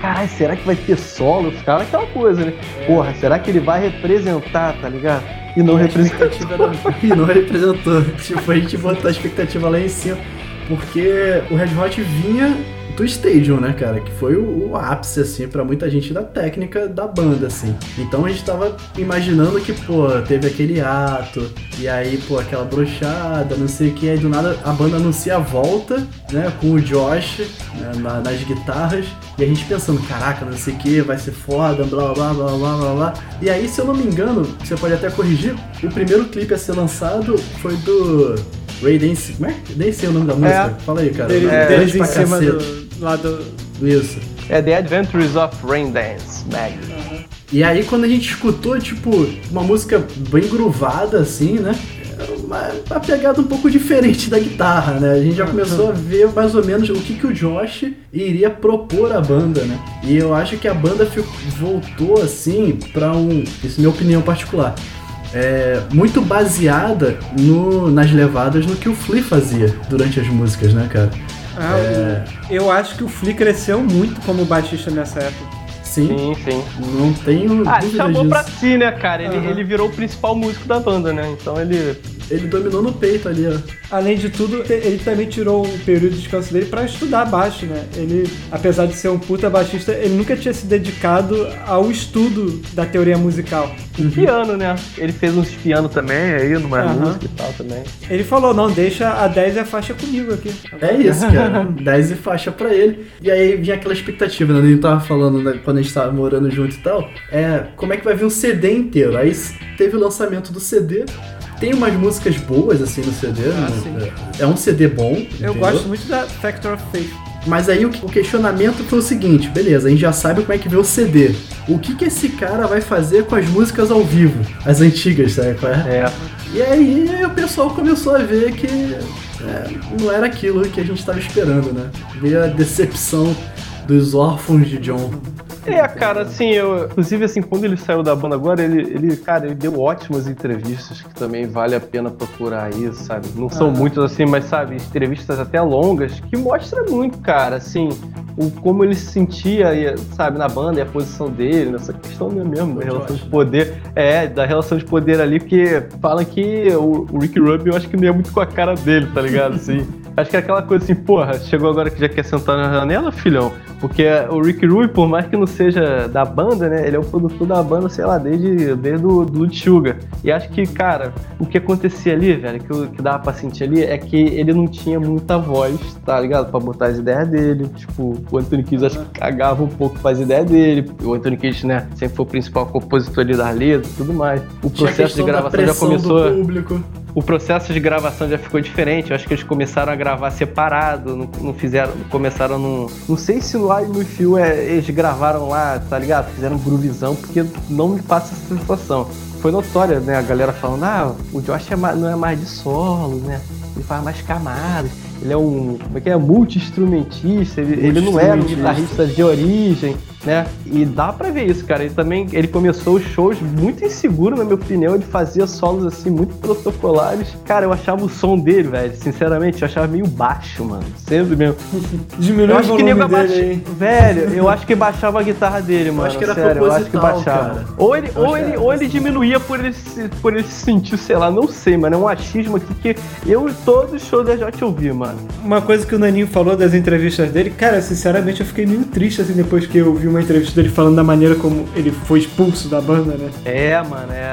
caralho, será que vai ter solo? Eu ficava aquela coisa, né? Porra, será que ele vai representar, tá ligado? E não representou. e não representou. Tipo, a gente botou a expectativa lá em cima, porque o Red Hot vinha do Stadium, né, cara? Que foi o, o ápice, assim, para muita gente da técnica da banda, assim. Então a gente tava imaginando que, pô, teve aquele ato, e aí, pô, aquela brochada, não sei o que, aí do nada a banda anuncia a volta, né, com o Josh né, na, nas guitarras, e a gente pensando, caraca, não sei o que, vai ser foda, blá blá blá blá blá blá. E aí, se eu não me engano, você pode até corrigir, o primeiro clipe a ser lançado foi do Ray Dance. Como é? Nem sei o nome da música. É. Fala aí, cara. Ele, é, deles em cima do, lá do. Isso. É The Adventures of Rain Dance Mag. Uhum. E aí quando a gente escutou, tipo, uma música bem groovada, assim, né? Uma, uma pegada um pouco diferente da guitarra, né? A gente já começou a ver mais ou menos o que, que o Josh iria propor à banda, né? E eu acho que a banda ficou, voltou assim para um, isso é minha opinião particular, é, muito baseada no, nas levadas no que o Flea fazia durante as músicas, né, cara? Ah, é... Eu acho que o Flea cresceu muito como baixista nessa época. Sim, sim, sim. Não tenho. Ah, chamou disso. pra si, né, cara? Ele, uhum. ele virou o principal músico da banda, né? Então ele ele dominou no peito ali, ó. Além de tudo, ele também tirou um período de descanso dele para estudar baixo, né? Ele, apesar de ser um puta baixista, ele nunca tinha se dedicado ao estudo da teoria musical. E uhum. piano, né? Ele fez uns piano também aí, numa uhum. música e tal também. Ele falou, não, deixa a 10 e a faixa comigo aqui. É isso, cara. 10 e faixa pra ele. E aí vinha aquela expectativa, né? Ele tava falando, né, quando a gente tava morando junto e tal, é, como é que vai vir um CD inteiro? Aí teve o lançamento do CD, tem umas músicas boas, assim, no CD. Ah, no, é, é, um CD bom. Eu entendeu? gosto muito da Factor of Faith. Mas aí o, o, questionamento foi o seguinte, beleza, a gente já sabe como é que vê o CD. O que que esse cara vai fazer com as músicas ao vivo? As antigas, sabe qual é? É. E aí o pessoal começou a ver que é, não era aquilo que a gente estava esperando, né? Veio a decepção dos órfãos de John. É, cara, assim, eu. Inclusive, assim, quando ele saiu da banda agora, ele, ele, cara, ele deu ótimas entrevistas que também vale a pena procurar aí, sabe? Não são ah. muitas assim, mas sabe, entrevistas até longas, que mostra muito, cara, assim, o como ele se sentia, sabe, na banda e a posição dele, nessa questão mesmo, da relação de poder. É, da relação de poder ali, porque falam que o, o Rick Rubin eu acho que não é muito com a cara dele, tá ligado? Assim. Acho que é aquela coisa assim, porra, chegou agora que já quer sentar na janela, filhão? Porque o Rick Rubin, por mais que não seja da banda, né? Ele é o produtor da banda, sei lá, desde, desde o do Sugar. E acho que, cara, o que acontecia ali, velho, que, que dava pra sentir ali, é que ele não tinha muita voz, tá ligado? Pra botar as ideias dele. Tipo, o Anthony Kiss acho que cagava um pouco com as ideias dele. O Anthony Kiss, né, sempre foi o principal compositor ali das letras e tudo mais. O processo de da gravação já começou do público. O processo de gravação já ficou diferente. Eu acho que eles começaram a gravar separado, não, não fizeram, começaram num, não sei se lá no Fio é, eles gravaram lá, tá ligado? Fizeram groovizão, porque não me passa essa sensação. Foi notória, né? A galera falando, ah, o Josh é ma- não é mais de solo, né? Ele faz mais camadas. Ele é um, como é que é? Multi-instrumentista. Ele, ele não era um guitarrista de origem, né? E dá pra ver isso, cara. Ele também, ele começou os shows muito inseguro, na minha opinião. Ele fazia solos, assim, muito protocolares. Cara, eu achava o som dele, velho, sinceramente, eu achava meio baixo, mano. Sempre mesmo. Diminui Eu o acho que volume nego dele. Velho, eu acho que baixava a guitarra dele, mano. acho que era sério, eu acho que baixava. cara. Ou ele, Eu ou que ele, ou ele diminuía por ele, se, por ele se sentir, sei lá, não sei, mano. É um achismo aqui que eu os shows da J ouvi, mano. Uma coisa que o Naninho falou das entrevistas dele, cara, sinceramente eu fiquei meio triste assim depois que eu vi uma entrevista dele falando da maneira como ele foi expulso da banda, né? É, mano, é.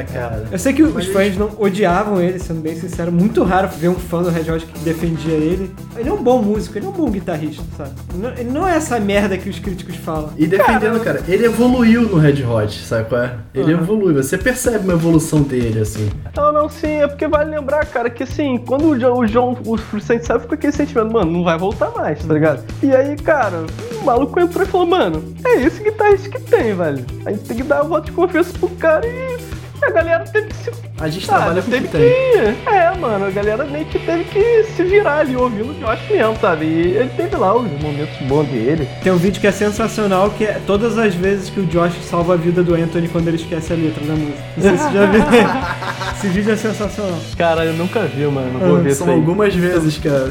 É, cara. Eu sei que os Mas fãs não odiavam ele, sendo bem sincero. Muito raro ver um fã do Red Hot que defendia ele. Ele é um bom músico, ele é um bom guitarrista, sabe? Não- Ele não é essa merda que os críticos falam. E defendendo, cara, ele evoluiu no Red Hot, sabe qual é? Ele evoluiu, você percebe uma evolução dele, assim. Não, não, sim, é porque vale lembrar, cara, que assim, quando o John, o John o sabe, fica aquele sentimento, mano, não vai voltar mais, tá ligado? E aí, cara, o maluco entrou e falou, mano, é esse guitarrista que tem, velho. A gente tem que dar a voto de confiança pro cara e a galera teve que se. A gente sabe, trabalha com que teve tem. que. É, mano, a galera meio que teve que se virar ali ouvindo o Josh mesmo, sabe? E ele teve lá os momentos bons dele. Tem um vídeo que é sensacional, que é todas as vezes que o Josh salva a vida do Anthony quando ele esquece a letra da música. Não sei se você já viu. Esse vídeo é sensacional. Cara, eu nunca vi, mano. Vou Ah, ver isso São aí. algumas vezes, cara.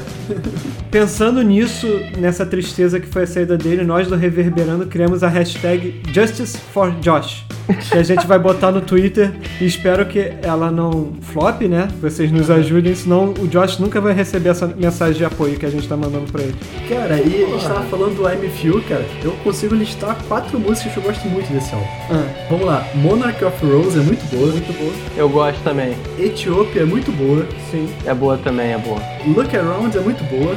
Pensando nisso, nessa tristeza que foi a saída dele, nós do Reverberando criamos a hashtag Justice for Josh. Que a gente vai botar no Twitter e espero que ela não flop, né? Vocês nos ajudem, senão o Josh nunca vai receber essa mensagem de apoio que a gente tá mandando pra ele. Cara, e a gente tava falando do I'm Few, cara. Eu consigo listar quatro músicas que eu gosto muito desse álbum. Ah, Vamos lá, Monarch of Rose é muito boa. muito boa. Eu gosto também. Ethiopia é muito boa. Sim. É boa também, é boa. Look Around é muito boa.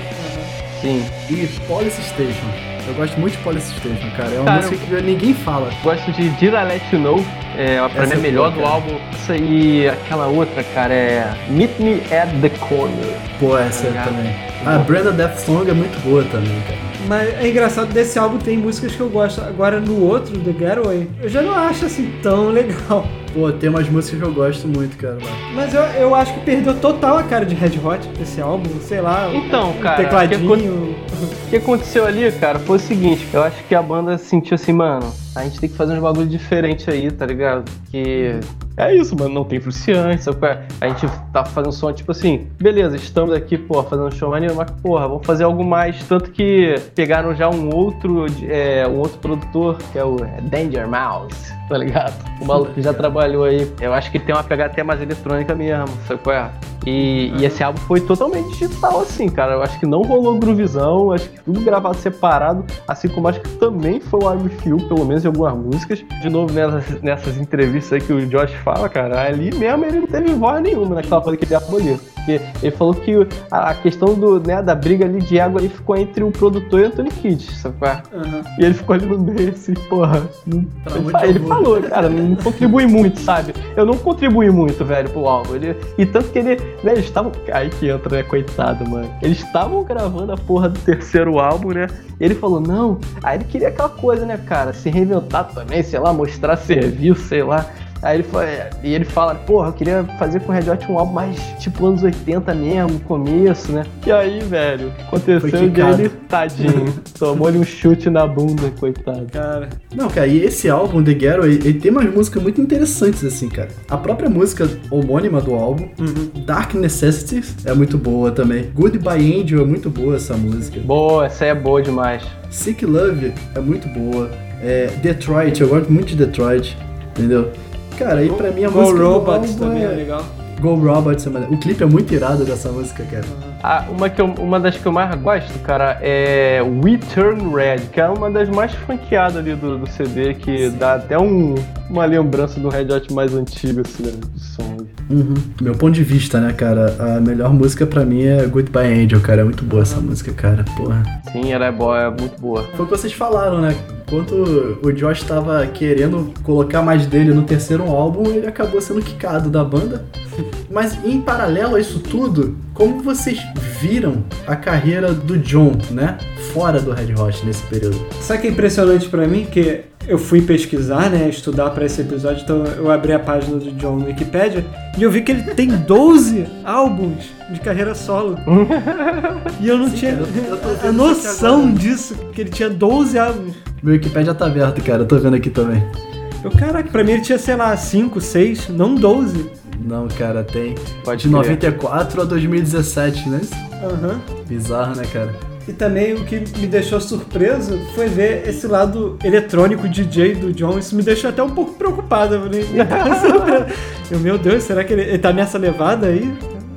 Sim. E Policy Station. Eu gosto muito de Policy Station, cara. É uma Cara, música que ninguém fala. Gosto de Did I Let You Know, é, pra Essa mim é a melhor boa, do cara. álbum. Isso aí, aquela outra, cara, é Meet Me at the Corner. Pô, essa Obrigado. também. A Brenda Death Song é muito boa também, cara. Mas é engraçado, desse álbum tem músicas que eu gosto. Agora no outro, The Getaway, eu já não acho assim tão legal. Pô, tem umas músicas que eu gosto muito, cara. Mas eu, eu acho que perdeu total a cara de Red Hot esse álbum, sei lá. Então, o cara, tecladinho. O que aconteceu ali, cara, foi o seguinte, eu acho que a banda sentiu assim, mano, a gente tem que fazer uns bagulho diferente aí, tá ligado? Que é isso, mano, não tem fruciante, sabe? qual é? A gente tá fazendo som, tipo assim, beleza, estamos aqui, pô, fazendo um show maneiro, mas, porra, vamos fazer algo mais. Tanto que pegaram já um outro, é, um outro produtor, que é o Danger Mouse, tá ligado? O maluco que já trabalhou aí. Eu acho que tem uma pegada até mais eletrônica mesmo, sabe qual é? E, e esse álbum foi totalmente digital, assim, cara. Eu acho que não rolou groovizão, acho que tudo gravado separado, assim como acho que também foi o Army Feel, pelo menos em algumas músicas. De novo, nessas, nessas entrevistas aí que o Josh fala, cara, ali mesmo ele não teve voz nenhuma naquela coisa que ele aboliu. Porque ele falou que a questão do, né, da briga ali de água ali ficou entre o produtor e o Anthony Kidd, sabe? Aham. E ele ficou ali no meio, assim, porra. Ele Deus. falou, cara, não contribui muito, sabe? Eu não contribuí muito, velho, pro álbum. Ele, e tanto que ele, né, eles estavam. Aí que entra, né, coitado, mano. Eles estavam gravando a porra do terceiro álbum, né? E ele falou, não. Aí ele queria aquela coisa, né, cara? Se reinventar também, sei lá, mostrar serviço, sei lá. Aí ele foi, e ele fala, porra, eu queria fazer com o Red Hot um álbum mais tipo anos 80 mesmo, começo, né? E aí, velho, aconteceu quicado. dele, tadinho. Tomou-lhe um chute na bunda, coitado. Cara, Não, cara, e esse álbum, The Ghetto, ele, ele tem umas músicas muito interessantes, assim, cara. A própria música homônima do álbum, uhum. Dark Necessities, é muito boa também. Goodbye Angel é muito boa essa música. Boa, essa aí é boa demais. Sick Love é muito boa. É, Detroit, eu gosto muito de Detroit, entendeu? Cara, aí pra mim a Go música Robots do álbum também é é... legal. Go Robots é. O clipe é muito irado dessa música, cara. Ah, uma, que eu- uma das que eu mais gosto, cara, é We Turn Red, que é uma das mais funkeadas ali do, do CD, que dá até um, uma lembrança do Red Hot mais antigo, assim, né, de som. Uhum. Meu ponto de vista, né, cara? A melhor música pra mim é Goodbye Angel, cara. É muito boa essa música, cara. Porra. Sim, ela é boa, é muito boa. Foi o que vocês falaram, né? Enquanto o Josh tava querendo colocar mais dele no terceiro álbum, ele acabou sendo quicado da banda. Mas em paralelo a isso tudo, como vocês viram a carreira do John, né? Fora do Red Hot nesse período. Sabe o que é impressionante pra mim? Que eu fui pesquisar, né, estudar pra esse episódio, então eu abri a página do John no Wikipedia e eu vi que ele tem 12 álbuns de carreira solo. e eu não Sim, tinha eu- a noção disso, que ele tinha 12 álbuns. Meu Wikipedia tá aberto, cara. Eu tô vendo aqui também. Eu, caraca, pra mim ele tinha, sei lá, 5, 6, não 12. Não, cara, tem. Pode De crer. 94 a 2017, né? Aham. Bizarro, né, cara? E também o que me deixou surpreso foi ver esse lado eletrônico DJ do John. Isso me deixou até um pouco preocupado. Eu, falei, eu, meu Deus, será que ele, ele tá nessa levada aí?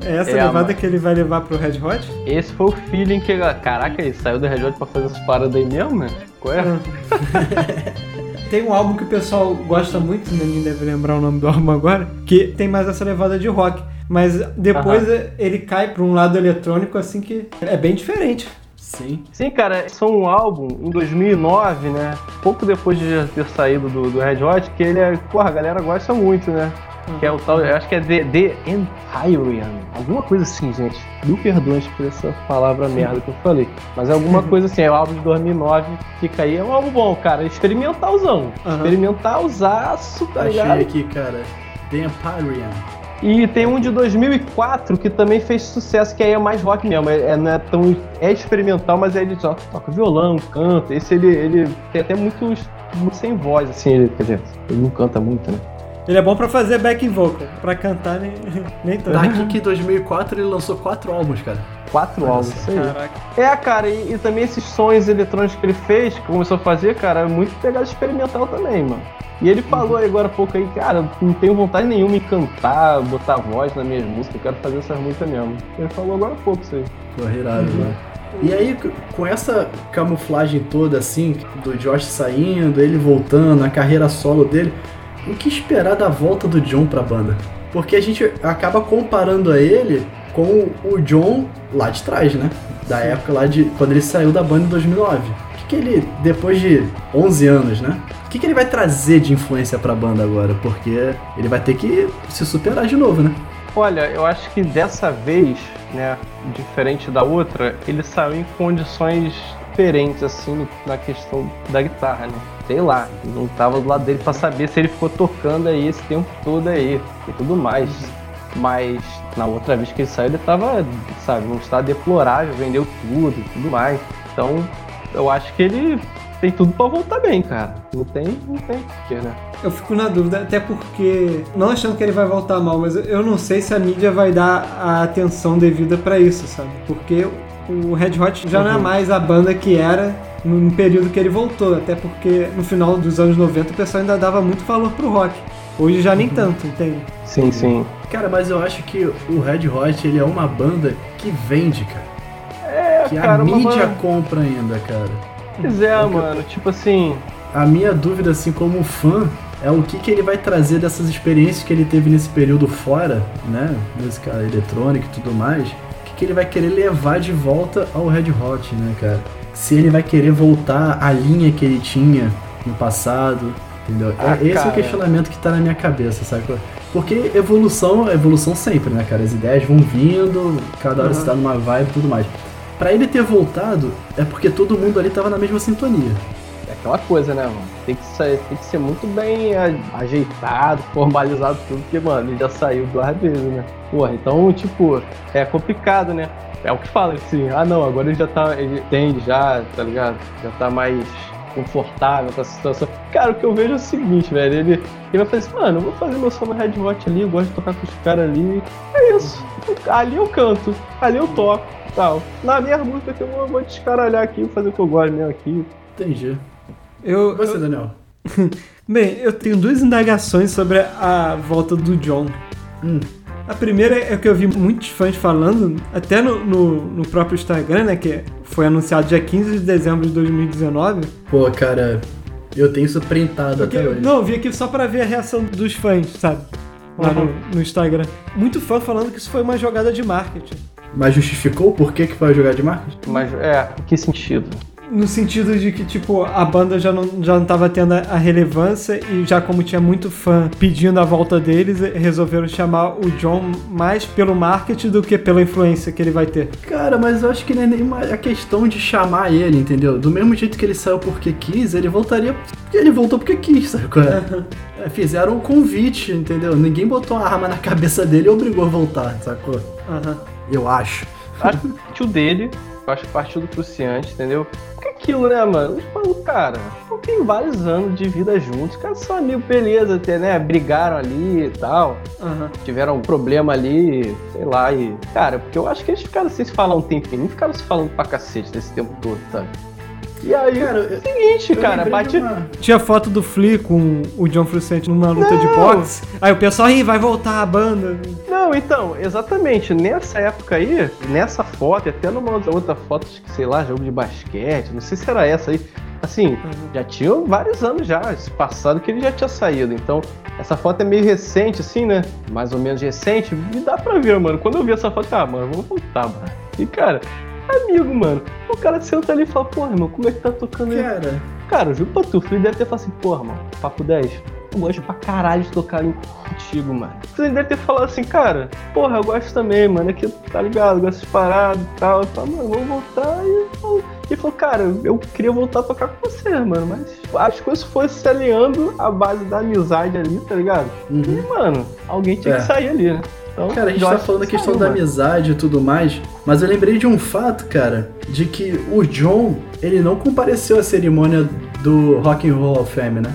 É essa É, levada que ele vai levar pro Red Hot? Esse foi o feeling que, ele- caraca, ele saiu do Red Hot pra fazer essas paradas aí mesmo, né? Qual é? Tem um álbum que o pessoal gosta muito, ninguém deve lembrar o nome do álbum agora, que tem mais essa levada de rock. Mas depois ele cai pra um lado eletrônico assim que é bem diferente. Sim. Sim, cara, é um álbum em 2009, né? Pouco depois de ter saído do, do Red Hot, que ele é. Porra, a galera gosta muito, né? Que é o tal. Eu acho que é The, The Empyrean. Alguma coisa assim, gente. Mil perdões por essa palavra merda que eu falei. Mas é alguma coisa assim, é o álbum de 2009. Fica aí. É um álbum bom, cara. Experimentalzão. Aham. Experimentalzaço, tá Achei ligado? aqui, cara. The Empyrean. E tem um de 2004 que também fez sucesso, que aí é mais rock mesmo. É, é- não é tão. É experimental, mas ele só toca violão, canta. Esse ele, ele tem até muito, muito sem voz, assim. Ele, quer dizer, ele não canta muito, né? Ele é bom pra fazer back vocal, pra cantar nem, nem tanto. Tá aqui que em 2004 ele lançou quatro álbuns, cara. Quatro álbuns, isso aí. Caraca. É, cara, e, e também esses sons eletrônicos que ele fez, que começou a fazer, cara, é muito pegada experimental também, mano. E ele falou aí agora há pouco aí, cara, eu não tenho vontade nenhuma em cantar, botar voz nas minhas músicas, eu quero fazer essas músicas mesmo. Ele falou agora há pouco isso aí. Pô, irado, né? E aí, com essa camuflagem toda, assim, do Josh saindo, ele voltando, a carreira solo dele, o que esperar da volta do John pra banda? Porque a gente acaba comparando a ele com o John lá de trás, né? Da época lá de quando ele saiu da banda em 2009. O que, que ele, depois de 11 anos, né? O que, que ele vai trazer de influência pra banda agora? Porque ele vai ter que se superar de novo, né? Olha, eu acho que dessa vez, né, diferente da outra, ele saiu em condições diferentes, assim, na questão da guitarra, né? Sei lá, não tava do lado dele pra saber se ele ficou tocando aí esse tempo todo aí e tudo mais. Mas na outra vez que ele saiu, ele tava, sabe, num estado deplorável, vendeu tudo e tudo mais. Então, eu acho que ele tem tudo pra voltar bem, cara. Não tem, não tem porquê, né? Eu fico na dúvida, até porque, não achando que ele vai voltar mal, mas eu não sei se a mídia vai dar a atenção devida pra isso, sabe? Porque o Red Hot já não é Uhum. mais a banda que era no período que ele voltou, até porque no final dos anos 90 o pessoal ainda dava muito valor pro rock. Hoje já nem tanto, entende? Sim, sim. Cara, mas eu acho que o Red Hot ele é uma banda que vende, cara. É, Que a cara, uma mídia banda- compra ainda, cara. Pois é, mano. Tipo assim, A minha dúvida, assim, como fã, é o que, que ele vai trazer dessas experiências que ele teve nesse período fora, né? Música eletrônica e tudo mais. O que, que ele vai querer levar de volta ao Red Hot, né, cara? Se ele vai querer voltar à linha que ele tinha no passado, entendeu? É- Ah, Esse é o cara. questionamento que tá na minha cabeça, sabe? Porque evolução, evolução sempre, né, cara? As ideias vão vindo, cada hora Uhum. você tá numa vibe e tudo mais. Pra ele ter voltado, é porque todo mundo ali tava na mesma sintonia. é aquela coisa, né, mano? Tem que ser, tem que ser muito bem ajeitado, formalizado tudo, porque, mano, ele já saiu duas vezes, né? Porra, então, tipo, é complicado, né? É o que fala, assim, ah não, agora ele já tá, ele entende já, tá ligado? Já tá mais confortável com essa situação. Cara, o que eu vejo é o seguinte, velho, ele, ele vai fazer assim, mano, eu vou fazer meu som no Red Hot ali, eu gosto de tocar com os caras ali, é isso. Ali eu canto, ali eu toco, tal. Na minha música que eu vou, vou descaralhar aqui, vou fazer o que eu gosto mesmo aqui. Entendi. Eu, Você, eu- Daniel? bem, eu tenho duas indagações sobre a volta do John. Hum. A primeira é que eu vi muitos fãs falando, até no, no, no próprio Instagram, né? Que foi anunciado dia 15 de dezembro de 2019. Pô, cara, eu tenho isso printado Porque- até hoje. não, eu vi aqui só pra ver a reação dos fãs, sabe? Lá no, no Instagram. Muito fã falando que isso foi uma jogada de marketing. Mas justificou por que, que foi jogar de marketing? Mas, é, em que sentido? No sentido de que, tipo, a banda já não, já não tava tendo a relevância e já como tinha muito fã pedindo a volta deles, resolveram chamar o John mais pelo marketing do que pela influência que ele vai ter. Cara, mas eu acho que não é nem uma- a questão de chamar ele, entendeu? Do mesmo jeito que ele saiu porque quis, ele voltaria porque ele voltou porque quis, sabe? qual é? É, Fizeram um convite, entendeu? Ninguém botou uma arma na cabeça dele e obrigou a voltar, sacou? Aham. Eu acho. Acho que partiu dele, eu acho que partiu do Cruciante, entendeu? Porque aquilo, né, mano? Malucos, cara, não tem vários anos de vida juntos. Os caras são amigos, beleza, até, né? Brigaram ali e tal. Aham. Tiveram um problema ali, sei lá, e. Cara, porque eu acho que eles ficaram sem se falar um tempinho, não ficaram se falando pra cacete nesse tempo todo, sabe? E aí, Cara, eu- seguinte, eu cara, bate. de uma- Tinha foto do Flea com o John Frusciante numa luta de Não. boxe. Aí o pessoal, ih, vai voltar a banda. Não, então, exatamente. Nessa época aí, nessa foto, e até numa outra foto, sei lá, jogo de basquete, não sei se era essa aí. Assim, já tinha vários anos já, esse passado que ele já tinha saído. Então, essa foto é meio recente, assim, né? Mais ou menos recente. E dá pra ver, mano. Quando eu vi essa foto, ah, mano, vamos voltar, mano. E, cara, amigo, mano. O cara senta ali e fala, porra, irmão, como é que tá tocando aí? Cara, Cara, eu juro pra tu, o Felipe deve ter falado assim, porra, mano, papo 10. Eu gosto pra caralho de tocar ali contigo, mano. Ele deve ter falado assim, cara, porra, eu gosto também, mano. Aqui, tá ligado? Eu gosto de parado e tal. Eu falo, mano, vamos voltar. E ele falou, cara, eu queria voltar a tocar com você, mano. Mas as coisas foram se alinhando à base da amizade ali, tá ligado? uhum. E, mano, alguém tinha É. que sair ali, né? Então, Cara, a gente tá falando a que questão da amizade e tudo mais, mas eu lembrei de um fato, cara, de que o John, ele não compareceu à cerimônia do Rock and Roll Hall of Fame, né?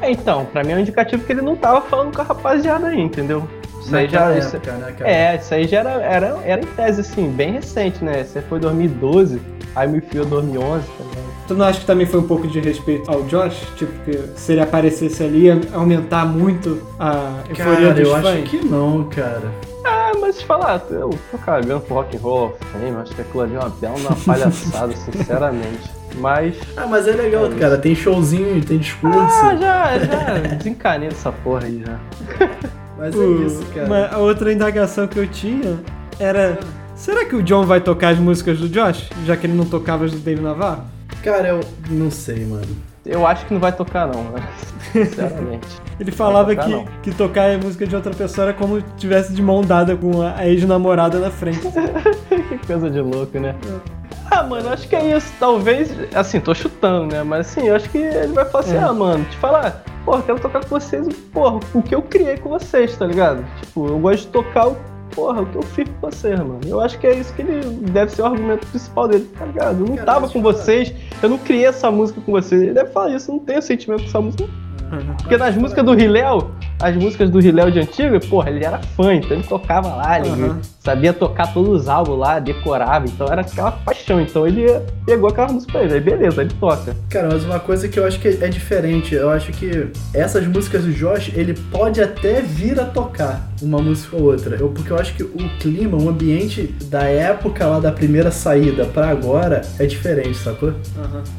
É. É, então, pra mim é um indicativo que ele não tava falando com a rapaziada aí, entendeu? Isso aí já. Naquela isso- época, né, cara? É, isso aí já era, era, era em tese, assim, bem recente, né? Isso aí foi 2012, aí me enfiou 2011 também. Tu não acha que também foi um pouco de respeito ao Josh? Tipo, que se ele aparecesse ali ia aumentar muito a euforia Cara, dos eu fãs? acho que não, cara. Ah, mas te falar, eu tô cagando pro rock and roll of fame, acho que aquilo ali é uma bela uma palhaçada, sinceramente. Mas. Ah, mas é legal, cara. Tem showzinho, tem discurso. Ah, já, já desencanei essa porra aí já. Mas é O- isso, cara. Uma, a outra indagação que eu tinha era: será que o John vai tocar as músicas do Josh, já que ele não tocava as do Dave Navarro? Cara, eu não sei, mano. Eu acho que não vai tocar, não, né? Sinceramente. Ele falava tocar, que, não. que tocar a música de outra pessoa era como se tivesse de mão dada com a, a ex-namorada na frente. que coisa de louco, né? Ah, mano, acho que é isso. Talvez, assim, tô chutando, né? Mas assim, eu acho que ele vai falar assim, É. ah, mano, te falar, porra, quero tocar com vocês, porra, o que eu criei com vocês, tá ligado? Tipo, eu gosto de tocar o, porra, o que eu fiz com vocês, mano. Eu acho que é isso que ele deve ser o argumento principal dele, tá ligado? Eu não Cara, tava com vocês, eu não criei essa música com vocês. Ele deve falar isso, eu não tenho sentimento com essa música. Porque nas músicas do Riléu, as músicas do Riléu de antigo, porra, ele era fã, então ele tocava lá, ele Aham. Sabia tocar todos os álbuns lá, decorava, então era aquela paixão. Então ele pegou aquela música pra ele, aí beleza, ele toca. Cara, mas uma coisa que eu acho que é diferente, eu acho que essas músicas do Josh, ele pode até vir a tocar uma música ou outra. Eu, porque eu acho que o clima, o ambiente da época lá da primeira saída pra agora é diferente, sacou?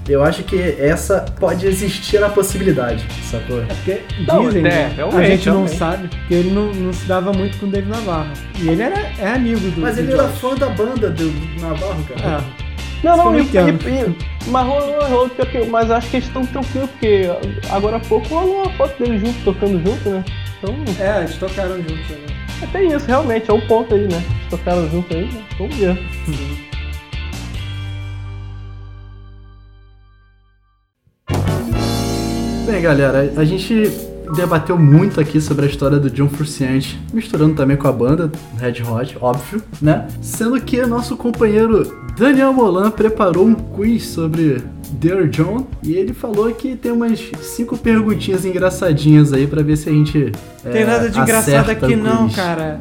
Eu acho que essa pode existir a possibilidade, sacou? É porque Não, dizem, é, né? a gente não sabe, que ele não, não se dava muito com o Dave Navarro. E ele era, é amigo do Mas do ele era fã da banda do, do Navarro, cara. É. Não, não, e, entendo. e- mas rolou, rolou, mas acho que eles estão tranquilos, porque agora há pouco rolou uma foto deles juntos, tocando junto, né? Então, É, eles tocaram juntos. Né? é, tem isso, realmente, é um ponto aí, né? Eles tocaram junto aí, né? Vamos ver. Bem, galera, a gente debateu muito aqui sobre a história do John Frusciante, misturando também com a banda Red Hot, óbvio, né? Sendo que nosso companheiro Daniel Molan preparou um quiz sobre Dear John e ele falou que tem umas cinco perguntinhas engraçadinhas aí pra ver se a gente é, Tem nada de engraçado aqui não, cara.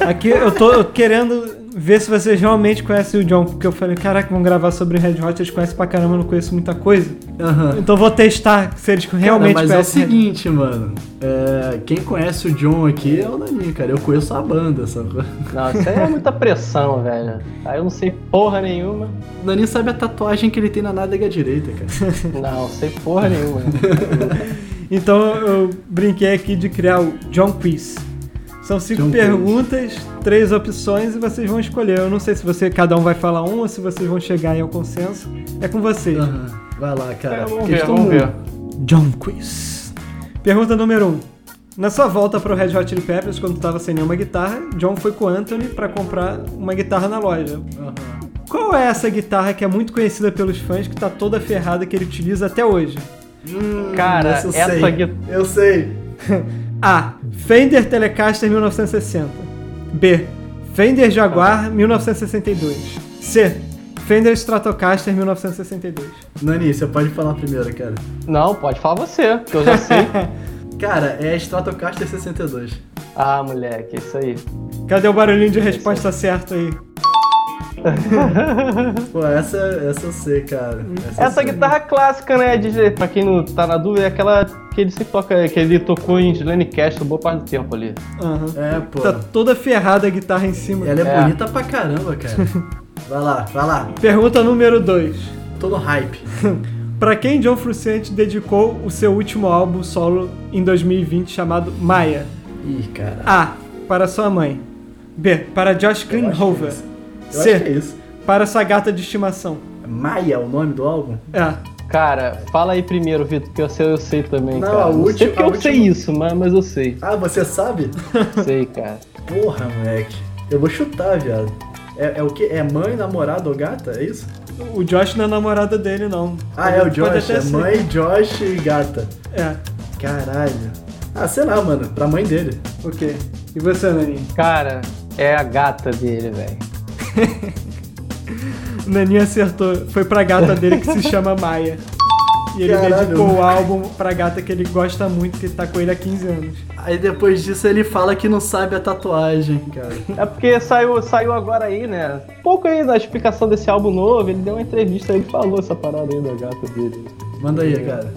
Aqui eu tô querendo ver se vocês realmente conhecem o John, porque eu falei, caraca, vamos gravar sobre Red Hot, eles conhecem pra caramba, eu não conheço muita coisa. Aham. Então vou testar se eles realmente cara, mas é o conhecem. Red- seguinte, mano. é, quem conhece o John aqui é o Nani, cara. Eu conheço a banda, sacou? Não, isso aí é muita pressão, velho. Aí eu não sei porra nenhuma. O Nani sabe a tatuagem que ele tem na nádega direita, cara. Não, não sei porra nenhuma. Então eu brinquei aqui de criar o John Quiz. São cinco John perguntas, três opções e vocês vão escolher. Eu não sei se você cada um vai falar um ou se vocês vão chegar em um consenso. É com vocês. Vai lá, cara. É, vamos ver, Questão vamos ver. John Quiz. Pergunta número 1. Um. Na sua volta para o Red Hot Chili Peppers, quando estava sem nenhuma guitarra, John foi com o Anthony para comprar uma guitarra na loja. Aham. Qual é essa guitarra que é muito conhecida pelos fãs, que tá toda ferrada, que ele utiliza até hoje? Hum, Cara, essa eu essa Eu sei. A. Fender Telecaster 1960. B. Fender Jaguar 1962. C. Fender Stratocaster 1962. Nani, você pode falar primeiro, cara. Não, pode falar você, que eu já sei. Cara, é Stratocaster 62. ah, moleque, isso aí. Cadê o barulhinho de resposta certo aí? Pô, essa, essa eu sei, cara. Essa sei. guitarra clássica, né, DJ? Pra quem não tá na dúvida, é aquela que ele sempre toca, que ele tocou em Slane Cast boa parte do tempo ali. Aham. É, pô. Tá toda ferrada a guitarra em cima. Ela é, É. bonita pra caramba, cara. Vai lá, vai lá. Pergunta número 2. Tô no hype. Pra quem John Frusciante dedicou o seu último álbum solo em 2020 chamado Maya? Ih, cara. A. Para sua mãe. B. Para Josh Eu é. Eu acho que é C. isso. Para sua gata de estimação. Maia é o nome do álbum? É. Cara, fala aí primeiro, Vitor, que eu sei, eu sei também, Não, cara. a não última- sei porque a eu última- sei isso, mas, mas eu sei. Ah, você sabe? sei, cara. Porra, moleque. Eu vou chutar, viado. É, é o quê? É mãe, namorado ou gata? É isso? O Josh não é namorada dele, não. Ah, é o Pode Josh. É ser. mãe, Josh e gata. É. Caralho. Ah, sei lá, mano. Pra mãe dele. Ok. E você, Naninha? Cara, é a gata dele, velho. O Naninha acertou. Foi pra gata dele que se chama Maia. E ele Caralho. dedicou o álbum pra gata que ele gosta muito, que ele tá com ele há 15 anos. Aí depois disso ele fala que não sabe a tatuagem, cara. É porque saiu, saiu agora aí, né? Pouco aí da explicação desse álbum novo, ele deu uma entrevista aí e falou essa parada aí da gata dele. Manda aí, cara.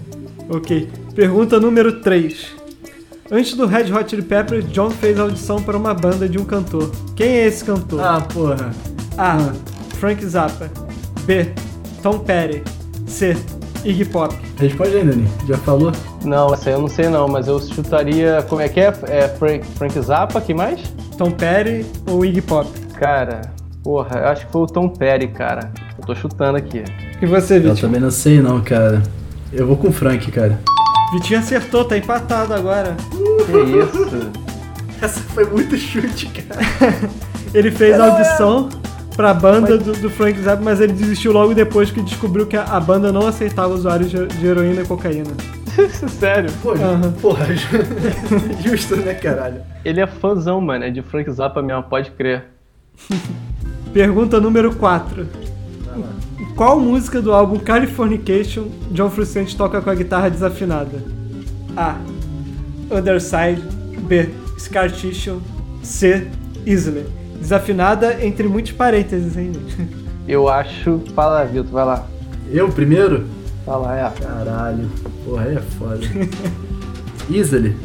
Ok. Pergunta número 3. Antes do Red Hot Chili Peppers, John fez audição para uma banda de um cantor. Quem é esse cantor? Ah, porra. A. Frank Zappa. B. Tom Petty. C. Iggy Pop. Responde aí, Nani. Já falou? Não, essa aí eu não sei não, mas eu chutaria. Como é que é? É Frank, Frank Zappa, que mais? Tom Petty ou Iggy Pop? Cara, porra, eu acho que foi o Tom Petty, cara. Eu tô chutando aqui. E você, Eu Vitinho? também não sei não, cara. Eu vou com o Frank, cara. Vitinho acertou, tá empatado agora. Que isso? Essa foi muito chute, cara. Ele fez a audição pra banda do, do Frank Zappa, mas ele desistiu logo depois que descobriu que a, a banda não aceitava usuários de, de heroína e cocaína. Sério? Pô, Aham. Porra, justo, né, caralho? Ele é fãzão, mano. É de Frank Zappa mesmo, pode crer. Pergunta número 4. Qual música do álbum Californication John Frusciante toca com a guitarra desafinada? A. Other Side. B. Scar Tissue. C. Easily. Desafinada entre muitos parênteses, hein? Eu acho. Fala, Vitor, vai lá. Eu primeiro? Fala, é. Caralho. Porra, aí é foda. Easily.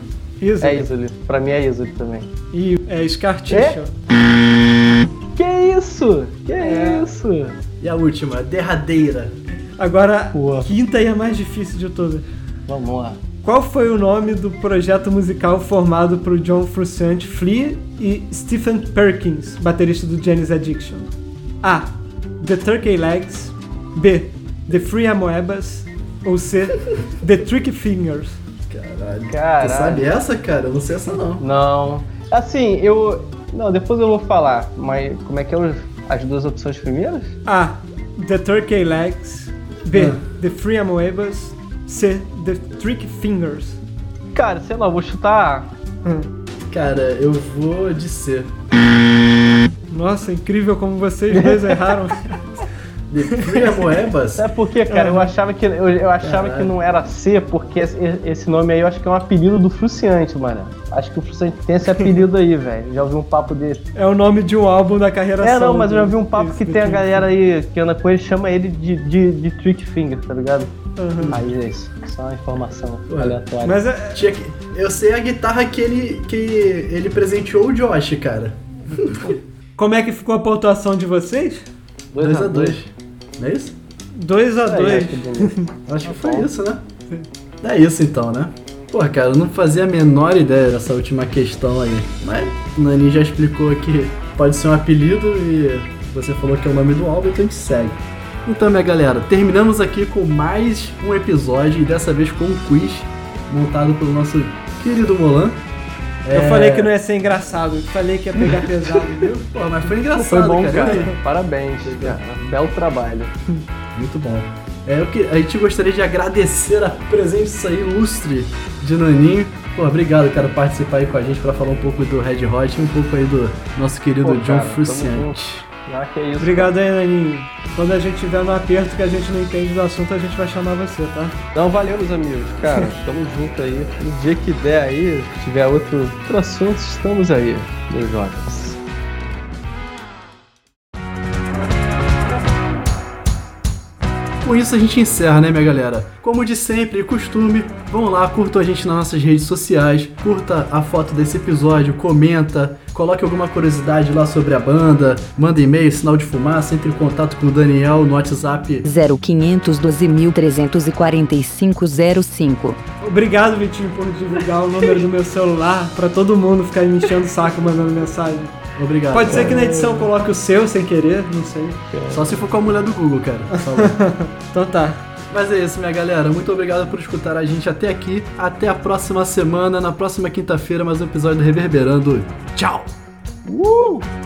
Easily. É Easily. Pra mim é Easily também. E é Scar Tissue. Que isso? Que É. isso? E a última, derradeira. Agora, Boa. quinta e a mais difícil de todas. Vamos lá. Qual foi o nome do projeto musical formado por John Frusciante, Flea e Stephen Perkins, baterista do Janis Addiction? A. The Turkey Legs. B. The Free Amoebas. Ou C. The Tricky Fingers. Caralho. Caralho. Tu sabe essa, cara? Eu não sei essa não. Não. Assim, eu. Não, depois eu vou falar, mas como é que é os- as duas opções primeiras? A. The Turkey Legs. B. Ah. The Free Amoebas. C. The Tricky Fingers. Cara, sei lá, eu vou chutar. Hum. Cara, eu vou de C. Nossa, incrível como vocês dois erraram. The Free Amoebas? É porque, cara, eu achava que eu, eu achava que não era C, porque esse, esse nome aí eu acho que é um apelido do Fruciante, mano. Acho que o Fruciante tem esse apelido aí, velho. Já ouvi um papo desse. É o nome de um álbum da carreira É, não, mas eu já do- vi um papo que tem a galera aí que anda com ele, chama ele de, de, de Trick Finger, tá ligado? Uhum. Aí é isso. Só uma informação Ué, aleatória. Mas é, Tinha que- Eu sei a guitarra que ele, que ele presenteou o Josh, cara. como é que ficou a pontuação de vocês? 2x2. Não é isso? 2 a Aí, 2 acho que beleza. Acho que foi isso, né? É isso então, né? Porra, cara, eu não fazia a menor ideia dessa última questão aí. Mas o Nani já explicou que pode ser um apelido e você falou que é o nome do álbum, então a gente segue. Então, minha galera, terminamos aqui com mais um episódio e dessa vez com um quiz montado pelo nosso querido Molan. Eu É, falei que não ia ser engraçado, eu falei que ia pegar pesado, viu? Pô, mas foi engraçado, Foi bom, cara. cara. Parabéns, cara. Belo trabalho. Muito bom. É, eu que, a gente gostaria de agradecer a presença ilustre de Naninho. Pô, obrigado, cara, por participar aí com a gente pra falar um pouco do Red Hot e um pouco aí do nosso querido Pô, John cara, Frusciante. Ah, que isso. Obrigado aí, Naninho. Quando a gente tiver no aperto que a gente não entende do assunto, a gente vai chamar você, tá? Então, valeu, meus amigos. Cara, tamo junto aí. No dia que der aí, se tiver outro, outro assunto, estamos aí, meus jovens. Com isso a gente encerra, né, minha galera? Como de sempre e costume, vão lá, curtam a gente nas nossas redes sociais, curta a foto desse episódio, comenta, coloque alguma curiosidade lá sobre a banda, manda e-mail, sinal de fumaça, entre em contato com o Daniel no WhatsApp 0512.34505. Obrigado, Vitinho, por divulgar o número do meu celular pra todo mundo ficar me enchendo o saco mandando mensagem. Obrigado. Pode ser cara. que na edição coloque o seu sem querer, não sei. Só se for com a mulher do Google, cara. Então tá. Mas é isso, minha galera. Muito obrigado por escutar a gente até aqui. Até a próxima semana. Na próxima quinta-feira, mais um episódio do Reverberando. Tchau! Uh!